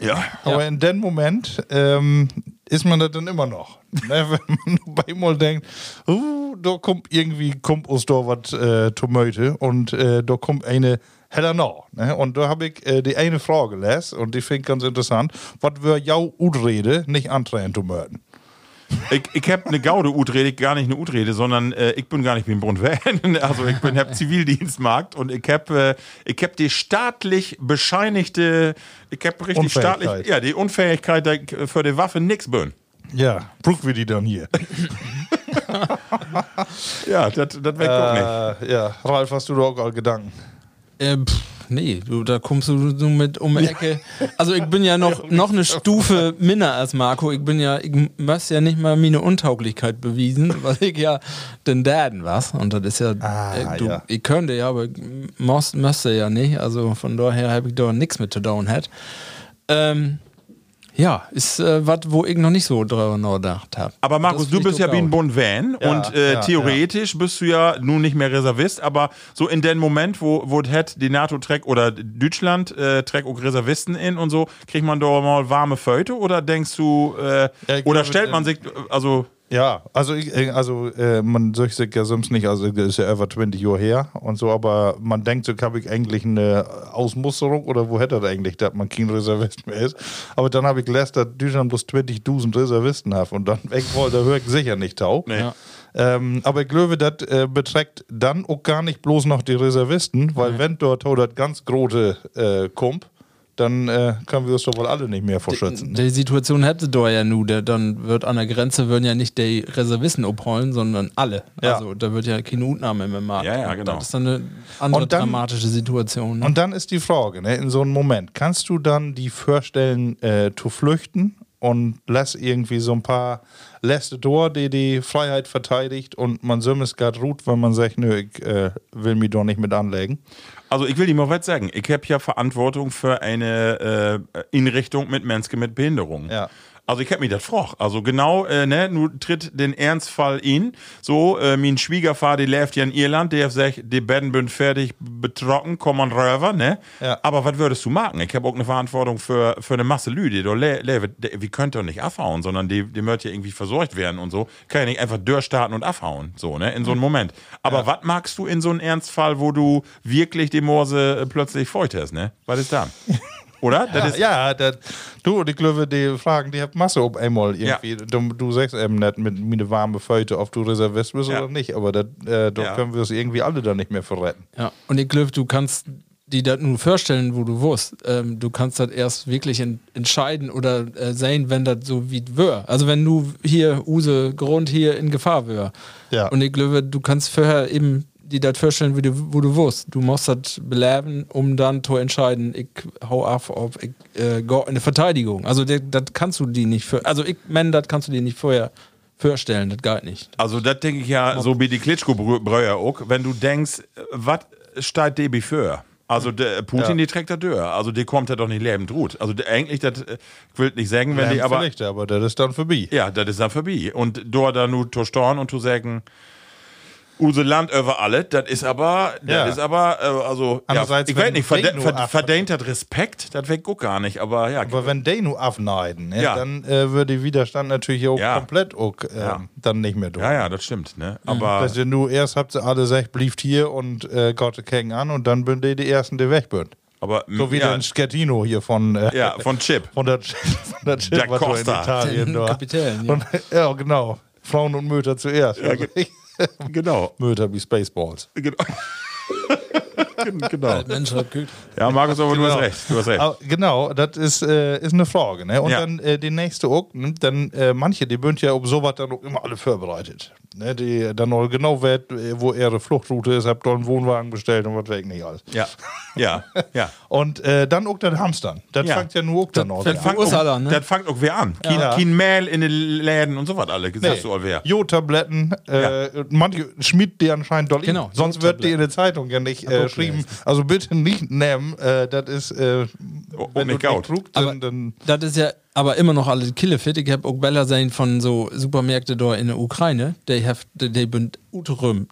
Ja. Aber in dem Moment ähm, ist man das dann immer noch. ne? Wenn man bei mal denkt, uh, da kommt irgendwie kommt aus da was äh, Tomate und äh, da kommt eine heller noch. Ne? Und da habe ich äh, die eine Frage gelesen und die finde ich ganz interessant. Was wir jau Utrede nicht antreiben Tomaten? Ich, ich habe eine Gaude Utrede, gar nicht eine Utrede, sondern äh, ich bin gar nicht wie ein Brunn Also ich bin hab Zivildienstmarkt und ich habe äh, ich hab die staatlich bescheinigte, ich habe richtig Unfähigkeit. staatlich, ja, die Unfähigkeit da, für die Waffe nix bin. Ja, brauchen wir die dann hier? Ja, das das auch nicht. äh, ja, Ralf, hast du da auch all Gedanken? Äh, pff, nee, du, da kommst du mit um die Ecke. Also ich bin ja noch, noch eine Stufe minder als Marco. Ich bin ja, ich muss ja nicht mal meine Untauglichkeit bewiesen, weil ich ja den Daden was. Und das ist ja, Ah, äh, du, ja. ich könnte ja, aber muss, müsste ja nicht. Also von daher habe ich da nichts mit zu tun hat. Ähm, ja, ist äh, was, wo ich noch nicht so drüber nachgedacht habe. Aber Markus, du bist ja wie ein Bund Van Ja, und äh, ja, theoretisch bist du ja nun nicht mehr Reservist, aber so in dem Moment, wo, wo het die NATO trägt oder Deutschland äh, trägt auch Reservisten in und so, kriegt man da mal warme Föte oder denkst du, äh, Ja, oder stellt man ähm, sich, also Ja, also, ich, äh, also äh, man sagt sich ja sonst nicht, also das ist ja über 20 Jahre her und so, aber man denkt, so habe ich eigentlich eine Ausmusterung oder wo hätte das eigentlich, dass man kein Reservist mehr ist. Aber dann habe ich gelesen, dass Deutschland bloß 20.000 Reservisten hat und dann weg wollte, da höre ich sicher nicht tau. Nee. Ja. Ähm, aber ich glaube, das äh, beträgt dann auch gar nicht bloß noch die Reservisten, weil wenn dort das ganz große äh, kommt, dann äh, können wir uns doch wohl alle nicht mehr verschützen. Die Situation hätte da ja nu, der, dann wird an der Grenze würden ja nicht die Reservisten abholen, sondern alle. Ja. Also da wird ja keine Utnahme mehr machen. Ja, ja, genau. Das ist dann eine andere dann- dramatische Situation. Ne? Und dann ist die Frage, ne, in so einem Moment, kannst du dann die vorstellen, äh, zu flüchten und lässt irgendwie so ein paar letzte Tor, die die Freiheit verteidigt und man so es gerade ruht, wenn man sagt, nö, ich äh, will mich doch nicht mit anlegen. Also ich will dir mal was sagen. Ich habe ja Verantwortung für eine äh, Inrichtung mit Menschen mit Behinderung. Ja. Also ich hab mich das froch. Also genau, äh, ne, nu tritt den Ernstfall in. So, äh, mein Schwiegervater, der lebt ja in Irland, der sagt, die Betten sind fertig betrocken, kommen rüber, ne? Ja. Aber was würdest du machen? Ich habe auch eine Verantwortung für, für eine Masse Lüde, da Wir können doch nicht abhauen, sondern die, die möchte ja irgendwie versorgt werden und so. Kann ja nicht einfach durchstarten und abhauen, so, ne? In so einem Moment. Aber was magst du in so einem Ernstfall, wo du wirklich die Morse äh, plötzlich feucht hast, ne? Was ist dann? Oder? Das Ja, ist, ja das, du, die Glöwe, die fragen, die haben Masse ob einmal irgendwie. Du, du sagst eben nicht mit mir warme Föte, ob du Reservist bist Ja. oder nicht, aber das, äh, da Ja. können wir es irgendwie alle dann nicht mehr verretten. Ja, und ich glaube, du kannst die das nur vorstellen, wo du wirst. Ähm, du kannst das erst wirklich en entscheiden oder äh, sehen, wenn das so wie wär. Also wenn du hier, Use, Grund hier in Gefahr wär. Ja. Und ich glaube, du kannst vorher eben die das vorstellen, wie du, wo du wirst. Du musst das beleben, um dann zu entscheiden, ich hau ab, ob ich äh, gehe in eine Verteidigung. Also der- das kannst du die nicht für, also ich meine, das kannst du dir nicht vorher vorstellen, das geht nicht. Also, das denke ich ja, so wie die Klitschko-Brüder auch, wenn du denkst, was steht DB für? Also, der Putin, die trägt da durch. Also, die kommt ja doch nicht lebend gut. Also, der, eigentlich, das, äh, ich will nicht sagen, wenn die Ja, aber. vielleicht, aber das ist dann vorbei. Ja, das ist dann vorbei. Und dort dann nur zu storn und zu sagen, Use Land über alle, das ist aber, das Ja. ist aber, äh, also, ja, ich weiß nicht, verde ver verdient hat Respekt, das weg auch gar nicht, aber ja. Aber wenn die nur abneiden, ne, Ja. dann äh, würde der Widerstand natürlich auch Ja. komplett auch, Ja. dann nicht mehr durch. ja, ja, das stimmt, ne? Aber, Dass ihr nur erst habt ihr alle gesagt, blieft hier und äh, Gott Kegen an und dann bünd ihr die ersten, die weg bünd. aber, So wie ja, der Schettino hier von, äh, ja, von Chip. von der, von der Chip, Jack so in Costa. Italien Den. Kapitän, ja. Und, ja, genau. Frauen und Mütter zuerst. Ja, ge- Genau. Mütter wie Spaceballs. Genau. Genau. Mensch, hat gut. Ja, Markus, aber du hast Genau. recht. Du hast recht. Aber genau, das ist, äh, ist eine Frage. Ne? Und Ja. dann äh, die nächste auch, ne? dann äh, manche, die bünd ja um sowas dann auch immer alle vorbereitet. Ne? Die dann auch genau weiß, äh, wo ihre Fluchtroute ist, habt dort einen Wohnwagen bestellt und was weg nicht alles. Ja, ja, ja. Und äh, dann auch das Hamstern. Das Ja. fängt ja nur auch dann auch Das an. fängt Ursache, auch, ne? das fängt auch wer an. Kein, Ja. kein Mehl in den Läden und so was alle. Nee. Sagst du all wer. Jodtabletten, äh, manche schmied die anscheinend doll Genau, Sonst wird die in der Zeitung ja nicht äh, auch geschrieben. Also bitte nicht nehmen. Äh, das ist, äh, Oh, wenn nicht du Aber dann, dann das ist ja aber immer noch alle Killefit. Ich habe auch Bella sein von so Supermärkten da in der Ukraine. Die have, die.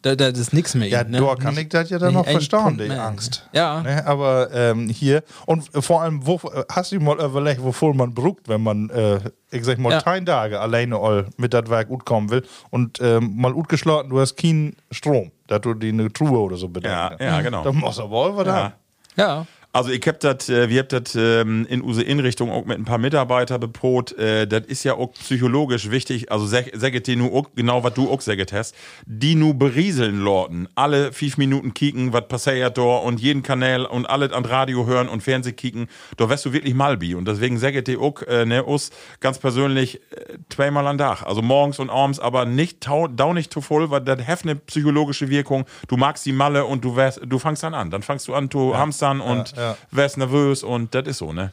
Da, da ist nichts mehr. Ja, ne? da kann ich das ja dann noch Punkt die. Angst. Ja. Ne, aber ähm, hier, und vor allem, wo, hast du mal überlegt, wovor man bruckt, wenn man, äh, ich sag mal, Ja. drei Tage alleine all mit das Werk gut kommen will und ähm, mal gut geschlagen, du hast keinen Strom, dass du die eine Truhe oder so bedenkst. Ja, ja, genau. Da muss aber auch was Ja. haben. Ja. Also ich hab das, äh, wir hab das ähm, in unsere Inrichtung auch mit ein paar Mitarbeitern beprot. Äh, das ist ja auch psychologisch wichtig. Also sag, saget die nu auch, genau was du auch saget hast, die nu berieseln Lorten. Alle fünf Minuten kicken, was passiert da und jeden Kanal und alles an Radio hören und Fernseh kicken. Da wärst du wirklich malbi. Und deswegen saget die auch, äh, ne, us ganz persönlich äh, zweimal am Tag. Also morgens und abends, aber nicht dau nicht zu voll, weil das hat eine psychologische Wirkung. Du magst die Malle und du wärst, du fängst dann an. Dann fängst du an zu hamstern und ja. Wärst nervös und das ist so, ne?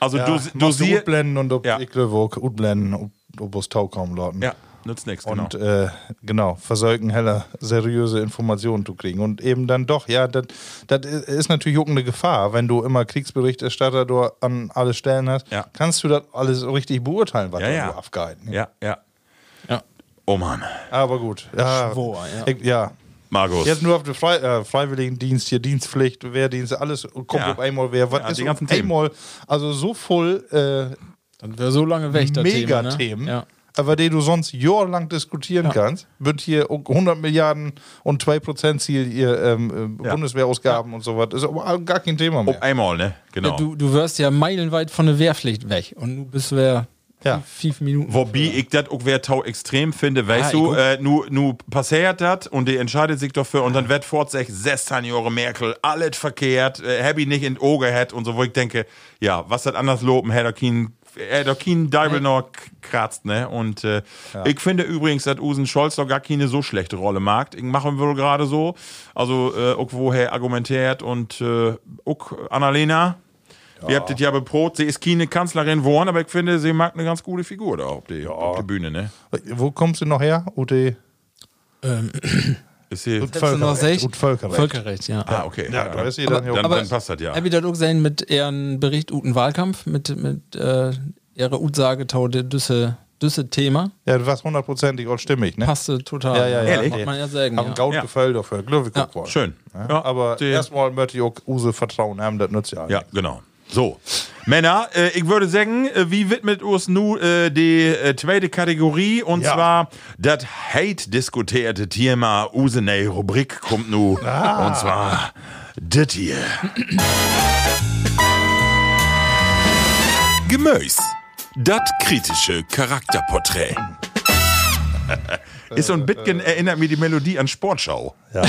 Also Ja, du, du siehst. utblenden und ob, Ja. ich auch utblenden, ob, ob es Tau kommen lassen. Ja, nützt nichts, genau. Und äh, genau, versäugen heller seriöse Informationen zu kriegen. Und eben dann doch, ja, das ist natürlich auch eine Gefahr, wenn du immer Kriegsberichterstatter da an alle Stellen hast, Ja. kannst du das alles richtig beurteilen, was Ja, da ja. so abgehalten ja, ja. Ja. Oh Mann. Aber gut. Ja, Schwor, ja. Ich, ja. Markus. Jetzt nur auf den Frei, äh, Freiwilligendienst, hier Dienstpflicht, Wehrdienst, alles kommt Ja. auf einmal wer. Was Ja, ist die auf ganzen einmal, also so voll äh, Dann wäre so lange weg, Thema. Megathemen, Ne? Ja. aber die du sonst jahrelang diskutieren kannst, wird hier 100 Milliarden und 2% Ziel ihr ähm, äh, Ja. Bundeswehrausgaben und so was. Ist aber gar kein Thema mehr. Ob einmal, ne? Genau. Ja, du, du wirst ja meilenweit von der Wehrpflicht weg und du bist wer Ja. fünf Minuten. Wobei ich das auch wer tau extrem finde, weißt Ah, du, äh, nu, nu passiert das und die entscheidet sich dafür und dann wird fortsech 16 Jahre Merkel, alles verkehrt, äh, hab ich nicht in Augen hat und so, wo ich denke, ja, was das anders loben, hätte kein, hätte kein Deibel noch kratzt, ne? Und äh, ich finde übrigens, dass Usen Scholz doch gar keine so schlechte Rolle mag. Ich mache wohl gerade so, also äh, auch woher argumentiert und äh, auch Annalena, Ihr habt das ja beprobt, sie ist keine Kanzlerin geworden, aber ich finde, sie macht eine ganz gute Figur da auf die, auf die Bühne, ne? Wo kommst du noch her? Ute Ist sie, Hättest du noch sech? Und Völkerrecht. Völkerrecht, ja. ah, okay. Ja, da ist sie dann ja dann, aber- dann passt das ja. Hab ich das auch gesehen mit ihren Bericht Uten Wahlkampf, mit, mit äh, ihrer Utsage tau der Düsse, Düsse Thema. Ja, du warst hundertprozentig auch stimmig, ne? Passte total. Ja, ja, ja. Ehrlich? Muss man ja sagen. Haben Ja. Gaut Ja. gefällt dafür. Glückwunsch. Ja. Schön. Ja, aber erstmal möchte ich auch Use Vertrauen haben, das nützt ja. Ja, genau. So. Männer, äh, ich würde sagen, äh, wie widmet uns nun äh, die äh, zweite Kategorie und Ja. zwar das hate-diskutierte Thema Usenei Rubrik kommt nu Ah. und zwar das hier. Gemüs. Das kritische Charakterporträt. Ist so ein bisschen, erinnert mir die Melodie an Sportschau. Ja,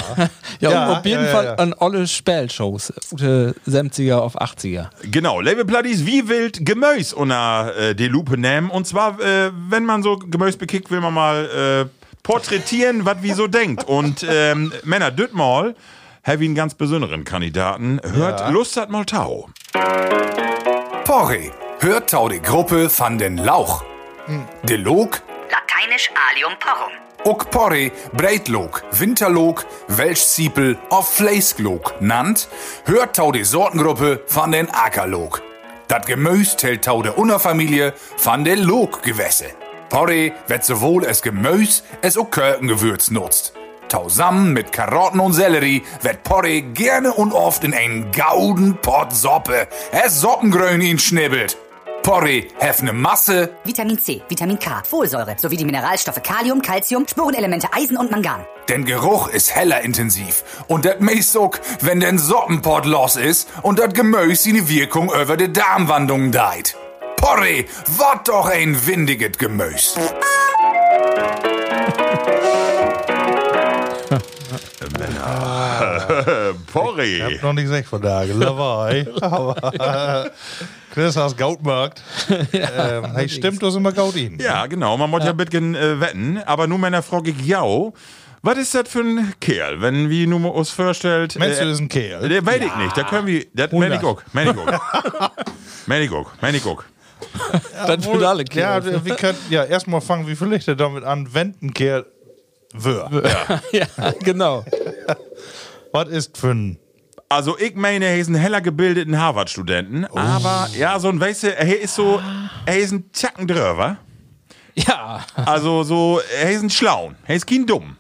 Ja, und auf jeden ja, ja, Fall ja. an alle Spielshows. Gute 70er auf 80er. Genau, Level Platties, wie wild Gemüse unter äh, die Lupe nehmen. Und zwar, äh, wenn man so Gemüse bekickt, will man mal äh, porträtieren, was wie so denkt. Und ähm, Männer, Düttmal, habe ich einen ganz besonderen Kandidaten. Hört Lust hat mal Tau. Porre. Hört tau die Gruppe van den Lauch. De Log, Lateinisch Alium porrum. Ook Porre, Breitlog, Winterlog, Welschziepel of Vleesklog nannt, hört tau die Sortengruppe van den Ackerlog. Dat Gemüs tellt tau der Unterfamilie van den Loggewässe. Porre wird sowohl es Gemüs als auch Körkengewürz nutzt. Tausammen mit Karotten und Sellerie wird Porre gerne und oft in einen gauden Pott Soppe, es Soppengrün ihn schnibbelt. Porre hef ne Masse, Vitamin C, Vitamin K, Folsäure sowie die Mineralstoffe Kalium, Calcium, Spurenelemente Eisen und Mangan. denn Geruch ist heller intensiv. Und dat auch, wenn den Soppenpott los ist und dat Gemüse seine Wirkung über die Darmwandlung deit. Porre, wat doch ein windiget Gemüs. Porri. Ich hab noch nicht gesagt von Tage. Lawaai. Aber äh, Chris hast Gautmarkt. ähm, hey, stimmt das immer Gaut ihn? Ja, genau, man muss ja, ein bisschen äh, wetten. Aber nun, Männer, frage ich jau. Was ist das für ein Kerl, wenn wir nun uns vorstellt? Meinst du, das ist ein Kerl? Der weiß ich nicht, da können wir. Das meine ich auch. Meine ich auch. Meine ich auch. Meine ich auch. Das wird alle Ja, klar. wir können ja erstmal fangen, wie vielleicht damit an, wenn ein Kerl wär. Ja, genau. Was ist für ein. Also ich meine, er ist ein heller gebildeten Harvard-Studenten, aber ja, so ein, weißt du, er ist so, er ist ein Zacken drüber. Ja. Also so, er ist ein Schlaun, er ist kein Dumm.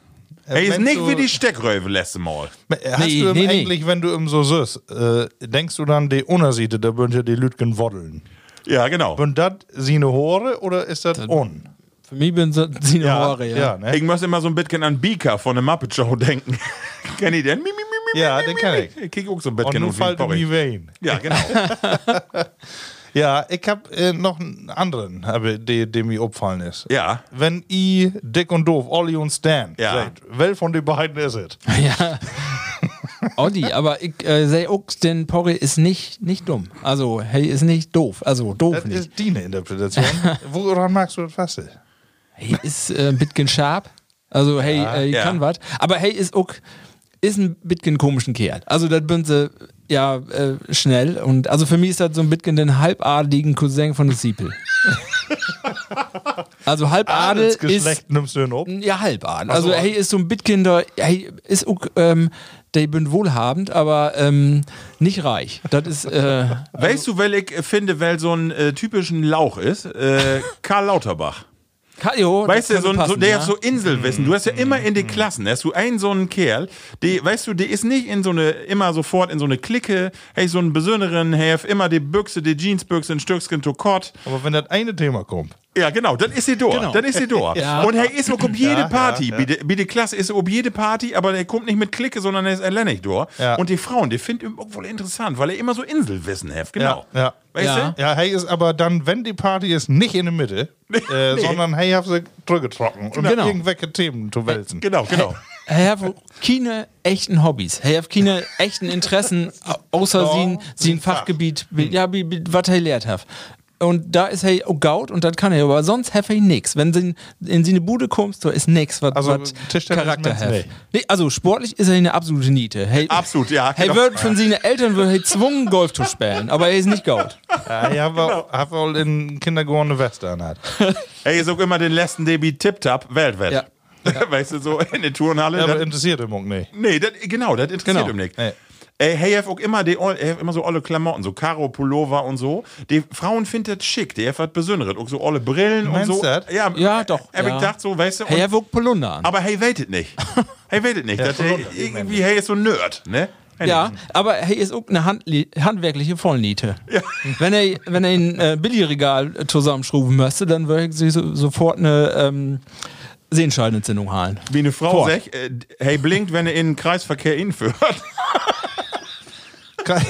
Er ist nicht wie die Steckröwe letzte Mal. Hast Nee, du ihm nee, nee. eigentlich, wenn du ihm so süß, äh, denkst du dann, die Unterseite, da würden ja die Lütgen woddeln? Ja, genau. Und das seine Hore oder ist das on? Für mich bin so seine Haare, ja. ja, ne? Ich muss immer so ein bisschen an Beaker von der Muppet Show denken. Kennt ihr den? Mi, mi, mi, mi, Ja, mi, den mi, kenn mi. ich. Ich krieg auch so ein Und bisschen nun auf wie ein fällt wen. Ja, genau. Ja, ich hab äh, noch einen anderen, aber der, der mir aufgefallen ist. Ja. Wenn i Dick und Doof, Olli und Stan, Ja. sagt, wel von den beiden ist es? Ja. Audi, aber ich äh, sehe auch, den Porri ist nicht, nicht dumm. Also, hey, ist nicht doof. Also, doof Das nicht. ist deine Interpretation. Woran magst du das fest? Hey ist äh, ein bisschen sharp. Also, hey, äh, ja. kann was. Aber hey ist auch, ist ein bisschen komischen Kerl. Also, das bin sie ja äh, schnell. Und also für mich ist das so ein bisschen den halbadeligen Cousin von der Siepel. also halbadel ist. Nimmst du ihn ob? Ja, halbadel. Also, hey, ist so ein bisschen der, hey, ist auch, ähm, der bin wohlhabend, aber ähm, nicht reich. Das ist, äh, Weißt du, weil ich finde, weil so ein äh, typischen Lauch ist? Äh, Karl Lauterbach. Kajo, Weißt du, so, so, der passen, hat so Inselwissen. Du hast ja immer in den Klassen, hast du einen so einen Kerl, der, weißt du, der ist nicht in so eine, immer sofort in so eine Clique, hey, so einen besonderen, hey, hat immer die Büchse, die Jeansbüchse, ein Stückchen Tokott. Aber wenn das eine Thema kommt, Ja, genau, dann ist sie durch. Genau. Dann ist sie durch. Ja. Und er ist auch um jede Ja, Party. ja, ja. Der, bei der Klasse ist er um jede Party, aber er kommt nicht mit Clique, sondern er ist alleine durch. Ja. Und die Frauen, die finden ihn auch wohl interessant, weil er immer so Inselwissen hat. Genau. Ja, ja. Weißt Ja. du? ja, hey ist aber dann, wenn die Party ist, nicht in der Mitte, äh, sondern hey, hat sie drückgetrocken, um Genau. irgendwelche Themen zu wälzen. Genau, genau. Er hat keine echten Hobbys. Er hat keine echten Interessen, au- außer sein Fach. Fachgebiet, ja, wie, wie, was er lehrt hat. Und da ist er auch gaut und das kann er, aber sonst hat er nix. Wenn sie in seine Bude kommst, da ist nix, was Also, was Charakter hat. Nee, also sportlich ist er eine absolute Niete. Hey, Absolut, ja, Hey, genau. wird von seinen Eltern wird er gezwungen, Golf zu spielen, aber er ist nicht gaut. Ja, ich habe Genau. hab auch in Kindergarten eine Weste anhat. Ey, ist auch immer den letzten Debi Tip-Tap Weltwett. Ja. Weißt du, so in der Turnhalle. Ja, das- aber interessiert ihn auch nicht. Nee, das, genau, das interessiert Genau. ihn nicht. Nee. Ey, hey, er hat auch immer, die, er hat immer so alle Klamotten, so Karo, Pullover und so. Die Frauen finden das schick, die hat Besonderes. Auch so alle Brillen und Meinst so. du das? Ja, Ja, doch. Hab ja. ich gedacht, so, weißt du. Hey, und- er wog Polunder an. aber hey, weitet nicht. hey, weitet nicht. das, hey, irgendwie, hey, ist so ein Nerd, ne? Ja, aber hey, ist auch eine handli- handwerkliche Vollniete. Wenn er, wenn er ein äh, Billigregal zusammenschrauben müsste, dann würde ich sich so, sofort eine ähm, Sehenscheidenentzündung halen. Wie eine Frau sagt, äh, hey, blinkt, wenn er in den Kreisverkehr inführt. Kann,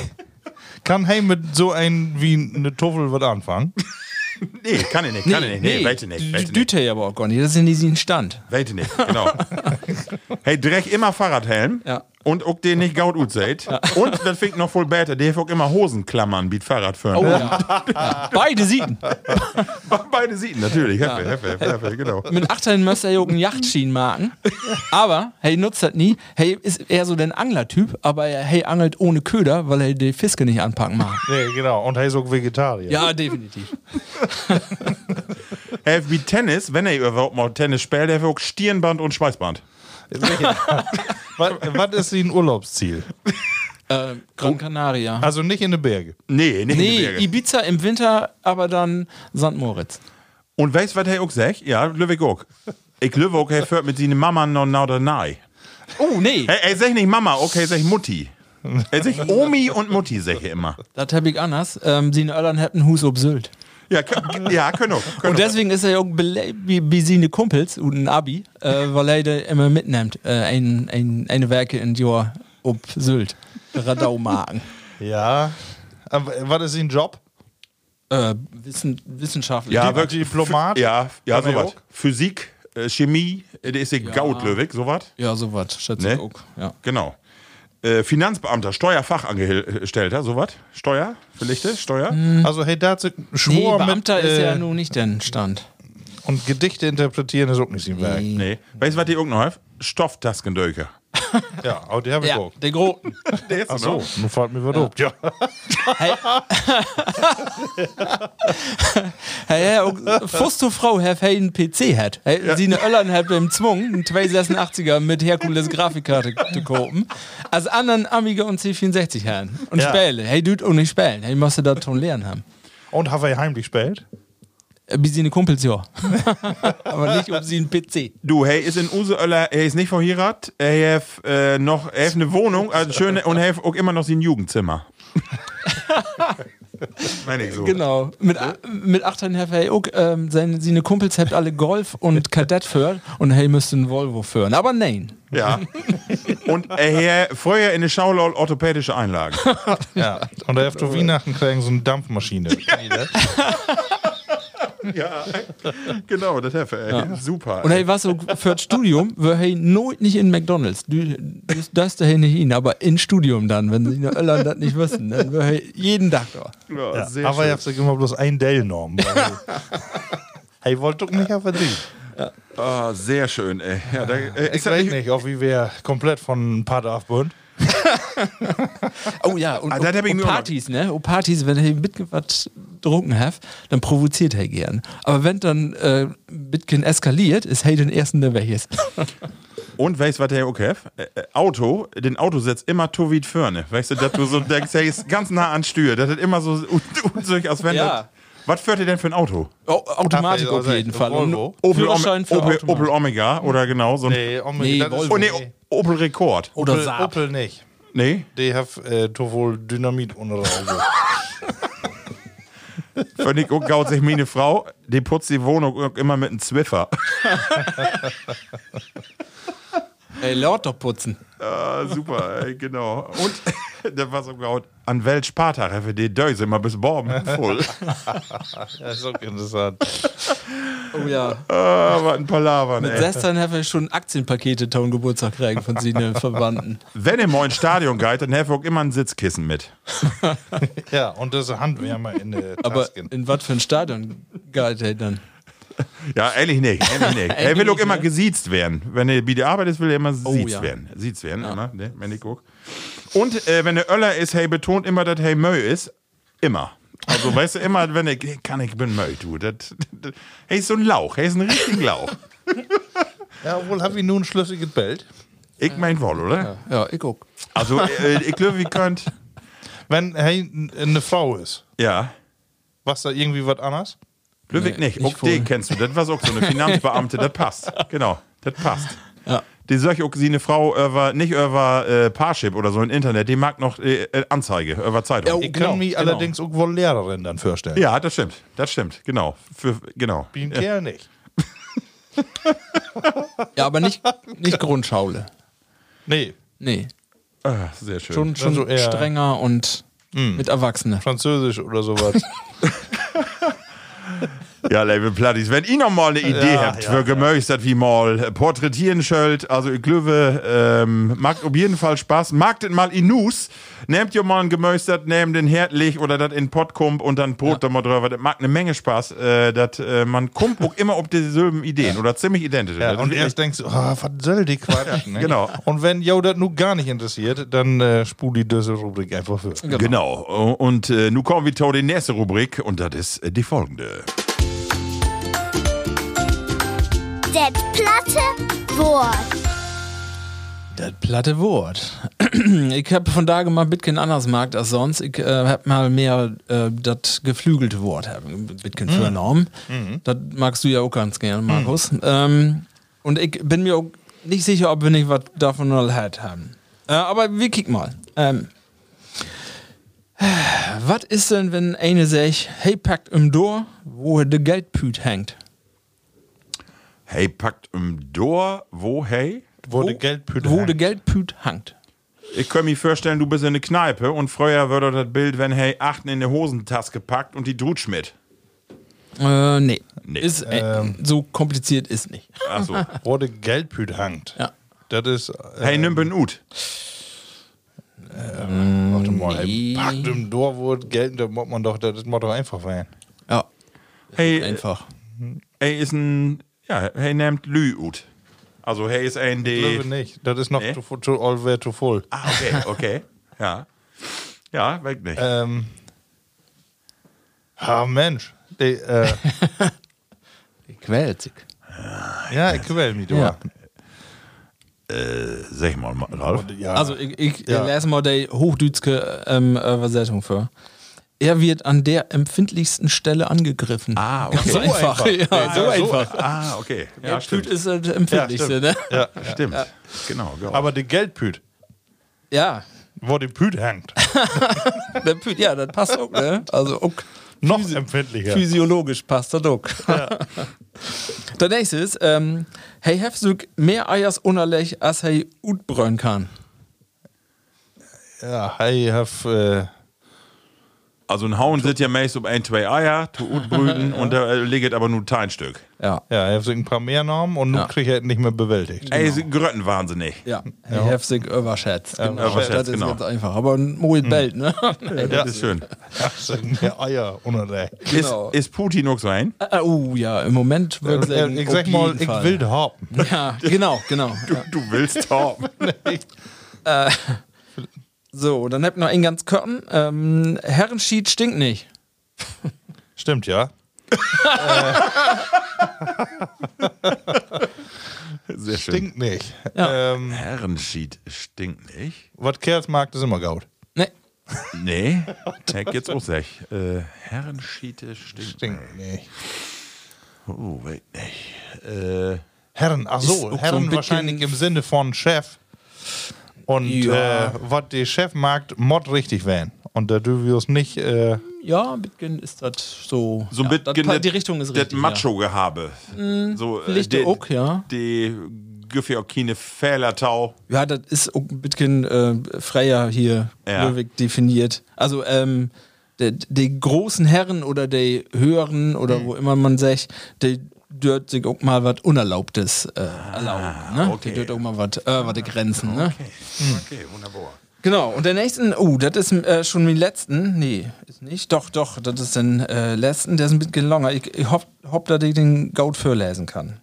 kann hey mit so ein wie eine Toffel was anfangen? nee, kann ich nicht, kann ich nicht. Nee, nicht. Weitet nicht. Düte ja aber auch gar nicht. Das ist in diesem Stand. Weitet nicht, genau. hey, Dreck immer Fahrradhelm. Ja. Und auch den nicht gaut ut seht. Und das fängt noch voll besser, der hat auch immer Hosenklammern, wie Fahrradfahren. Oh ja. ja. Beide Siegen. Beide Seiten, natürlich. Heffe, heffe, heffe, genau. Mit 18 müsste er ja auch einen Yachtschienen machen. Aber, hey, nutzt das nie. Hey, ist eher so der Anglertyp, aber er hey, angelt ohne Köder, weil er die Fiske nicht anpacken mag. Nee, genau. Und hey ist auch Vegetarier. Ja, definitiv. Hey, wie Tennis, wenn er überhaupt mal Tennis spielt, der hat auch Stirnband und Schweißband. was, was ist sein Urlaubsziel? Äh, Gran Canaria. Also nicht in den Bergen. Nee, nicht in die Nee, Berge. Ibiza im Winter, aber dann St. Moritz. Und weißt du, was er auch sagt? Ja, Lübeck auch. Ich Lübeck auch, er fährt mit seiner Mama noch nach der Nahe. Oh, nee. Hey, er sagt nicht Mama, okay, er sagt Mutti. Er sagt Omi und Mutti, sag ich immer. Das hab ich anders. Ähm, sie in Irland hätten Hus ob Sylt. Ja, ja, können auch. Können Und deswegen ist er ja auch seine Kumpels und ein Abi, äh, weil er da immer mitnimmt. Äh, ein, ein, eine Werke in Jahr ob Sylt. Radaumagen. Ja. Aber was ist sein Job? äh, Wissen, Wissenschaftler. Ja, wirklich. Diplomat? Ja, ja sowas. Physik, äh, Chemie, äh, der ist ja Gaut, Löwig, sowas. Ja, sowas, schätze Ne? ich auch. Ja. Genau. Äh, Finanzbeamter, Steuerfachangestellter, sowas. Steuer, vielleicht, Steuer. Also hey, da hat sie Nee, Schwur Beamter mit ist ja äh, nun nicht der Stand. und Gedichte interpretieren ist auch nicht sein Werk. Nee. Weißt du, was die auch noch hat? Stofftaskendöker. Ja, aber die habe ich Ja, auch. der Groten. Der ist Ach so, nun fällt mir was. Ja. Hey. hey, ja, auch Fusto Frau, Herr hey, einen PC hat. Hey, Sie eine Öllern hat beim Zwung, einen 286er mit Herkules Grafikkarte zu kaufen. Als anderen Amiga und C64 Herren. Und Ja. spielen. Hey, du auch nicht spielen. Hey, musst du das schon lernen haben. Und habe ich heimlich gespielt? Äh, Wie sie eine Kumpels, ja. Aber nicht um sie einen PC. Du, hey, ist in Use Öller, er ist nicht verheiratet, er hat äh, noch, er hat eine Wohnung, also schöne, und er hat auch immer noch sein Jugendzimmer. Meine ich so. Genau. Mit, mit 18 hat er auch, ähm, seine, seine Kumpels habt alle Golf und Kadett führen und hey, müsste einen Volvo führen. Aber nein. Ja. Und er hat vorher in der Schaulol orthopädische Einlagen. Ja. Und er hat zu Weihnachten kriegen so eine Dampfmaschine. Das? ja, genau, das hat er. ey. Super. Und hey, was so für das Studium, wir hey nooit nicht in McDonalds. Du, du darfst dahin nicht hin, aber in Studium dann, wenn sie in der Irland das nicht wissen, dann wir hey jeden Tag da. ja, Ja. sehr Aber ich schön. habe sich immer bloß ein Dell genommen. hey, wollt doch nicht auf die. Ah, sehr schön, ey. Ja, da, äh, Ich das weiß nicht, ob wie wir komplett von Pater abbunden. Oh ja, und, Ah, ich und noch- Partys, ne? Und Partys, wenn er mit was drucken hat, dann provoziert er gern. Aber wenn dann äh, Bitcoin eskaliert, ist hey den ersten, der weg ist. Und weißt du, was der auch hat? Äh, äh, Auto, den Auto setzt immer to weit vorne. Weißt du, dass du so denkst, er ist ganz nah an Stür. Das hat immer so unsicher, als wenn Ja. Was fährt ihr denn für ein Auto? Oh, Automatik auf also, jeden Fall. Volvo? Und Opel, Ome Führerschein für Opel. Opel Omega oder genau so ein. Nee, Omega, Nee, ist- Volvo. Oh, nee, Opel Rekord. Oder Opel, Saab. Opel nicht. Nee, Die hat äh, doch wohl Dynamit unter der Auge. wenn ich auch gaut sich meine Frau, die putzt die Wohnung immer mit einem Zwiffer. Ey, laut doch putzen. Ah, super, ey, genau. Und das war so gut. An welch Spartag haben wir die Döse immer bis morgen voll. Das ist auch interessant. Oh ja. ah, was ein Palaver, Mit ey. 16 habe ich schon Aktienpakete Ton Geburtstag kriegen von seinen Verwandten. Wenn ihr mal ins Stadion geht, dann ihr auch immer ein Sitzkissen mit. Ja, und das Handwärmer in der Aber Tasken. in was für ein Stadion geht er dann? Ja, ehrlich nicht. Ehrlich nicht. er will auch immer ne? gesiezt werden. Wenn er bei der Arbeit ist, will er immer Oh, siezt ja. werden. Siezt werden, immer, ne? wenn ich guck. Und äh, wenn er Öller ist, hey, betont immer, dass hey Möh ist. Immer. Also, weißt du, immer, wenn ich, hey, kann ich bin Möh, du. Das, das, hey, ist so ein Lauch. Hey, ist ein richtiger Lauch. Ja, wohl habe ich nun ein schlüssiges Bild. Ich mein wohl, oder? Ja, ich guck. Also, äh, ich glaube, wie könnt. Wenn hey, eine Frau ist, Ja. was da irgendwie was anderes? Ludwig Nee, nicht. ich Auch voll. den kennst du. Das war auch so eine Finanzbeamte. Das passt. Genau. Das passt. Ja. Die ich auch, sie eine Frau über, nicht über äh, Parship oder so im Internet, die mag noch äh, äh, Anzeige über Zeitung. Ja, Ich Genau, kann mich genau. allerdings auch wohl Lehrerin dann vorstellen. Ja, das stimmt. Das stimmt. Genau. Für, genau. Wie ein Kerl nicht. Ja, aber nicht, nicht Grundschaule. Nee, Nee. Ah, sehr schön. Schon, schon Also eher- strenger und mit Erwachsenen. Französisch oder sowas. Ja, Label Platties, wenn ihr noch mal eine Idee Ja, habt, ja, für gemöchtert wie mal äh, porträtieren schöllt, also ich glaube, ähm, macht auf jeden Fall Spaß. Magt mal in Nus, nehmt ihr mal ein gemöchtert, nehmt den Herdlich oder das in Pott kommt und dann Brot da mal drüber. Das macht eine Menge Spaß. Äh, dat, äh, man kommt auch immer auf dieselben Ideen oder ziemlich identisch. Ja, und erst denkst du, oh, was soll die Quatsch? ne? genau. Und wenn Jo das nun gar nicht interessiert, dann äh, spul die diese Rubrik einfach für. Genau. Und äh, nun kommen wir zu der nächsten Rubrik und das ist äh, die folgende. Det platte Wort. Das platte Wort. ich habe von da mal ein bisschen anders gemacht als sonst. Ich äh, habe mal mehr äh, das geflügelte Wort ein bisschen vernommen. Das magst du ja auch ganz gerne, Markus. Ähm, und ich bin mir auch nicht sicher, ob wir nicht was davon noch halt haben. Äh, aber wir kicken mal. Ähm, was ist denn, wenn eine sagt, hey, packt im Door, wo der Geldpüt hängt? Hey, packt im Dor, wo, hey? Wo die Geldpüte Wo hängt. der Geldpüt hängt. Ich kann mir vorstellen, du bist in der Kneipe und früher würde das Bild, wenn hey achten in der Hosentasche gepackt und die drut mit. Äh, nee. Nee. Ist, äh, so kompliziert ist nicht. Achso. Wo die Geldpüte hängt. Ja. Das ist. Äh, hey, nimm ben Ut. warte mal, nee. ey, packt im Door, wo Geld, da muss man doch, das muss doch einfach werden. Ja, Hey, einfach. hey ist ein, ja, hey nimmt Lü Ut. Also hey ist ein, Ich glaube die... nicht. Das ist noch Nee? zu, zu all way to full. Ah, okay, okay. Ja. Ja, weg nicht. Ähm. Ah, Mensch. Die, äh, Die quält sich. ja, ich quäl mich, du. Ja. Sag mal, Ralf. Ja. Also, ich, ich Ja. lese mal die hochdütske ähm, Übersetzung für. Er wird an der empfindlichsten Stelle angegriffen. Ah, Ganz okay. einfach. einfach. Ja, so Ja, so- einfach. Ah, okay. Ja, Ja, stimmt. Püt ist das empfindlichste, ne? ja. Stimmt. Genau, genau. Aber die Geldpüt, Ja. wo die Püt hängt, Der Püt, ja, das passt auch, ne? Also, auch noch empfindlicher. physiologisch passt das auch. Der nächste ist, ähm, hey, du mehr Eiers unerlech, als hey utbräuen kann? Ja, hey, hab, äh, also ein Hauen sitzt ja meist um ein, zwei Eier, zu Ut brüten und da äh, liegt aber nur ein Stück. Ja. ja, ich hab so ein paar mehr Namen und nun Ja. krieg ich halt nicht mehr bewältigt. Ey, sie grötten wahnsinnig. Ja, ja. sich überschätzt. Genau. überschätzt, das ist genau. ganz einfach. Aber ein Moet Belt, ne? Das ist schön. So mehr Eier unerlegt. Genau. Ist, ist Putin auch so ein? Ah, oh ja, im Moment würde ich sagen, Ich sag mal, ich will da haben. Ja, genau, genau. Du willst haben. So, dann habt ihr noch einen ganz Körten. Ähm, Herrenschied stinkt nicht. Stimmt, ja. Sehr schön. Stinkt nicht. Ja. Ähm, Herrenschied stinkt nicht. was Kerls mag, ist immer gaut. Ne, Nee, Heck jetzt auch sech. Äh, Herrenschiete stinkt. Stinkt nicht. Oh, wait nicht. Äh, Herren, ach Ist so, auch so ein Herren bisschen- wahrscheinlich im Sinne von Chef. Und Ja. äh, was der Chef mag, mod richtig werden. Und da dürfen wir uns nicht. Äh, ja, ein bisschen ist das so. so ein ja, bisschen das, die Richtung ist das richtig. Macho-Gehabe. So, äh, die- auch, ja. Die Güffi auch keine Fehlertau. Ja, das ist auch ein bisschen äh, freier hier Ja. Löwig definiert. Also, ähm, die, die großen Herren oder die höheren oder Hm. wo immer man sagt, die dürft sich auch mal was Unerlaubtes äh, erlauben. Ne? Ah, okay. Die dürft auch mal was die Grenzen. Ne? Okay, wunderbar. Genau, und der nächsten, oh, das ist äh, schon mein letzten. Nee, ist nicht. Doch, doch, das ist den äh, letzten, der ist ein bisschen länger. Ich, ich hoffe, hoff, dass ich den Goat vorlesen kann.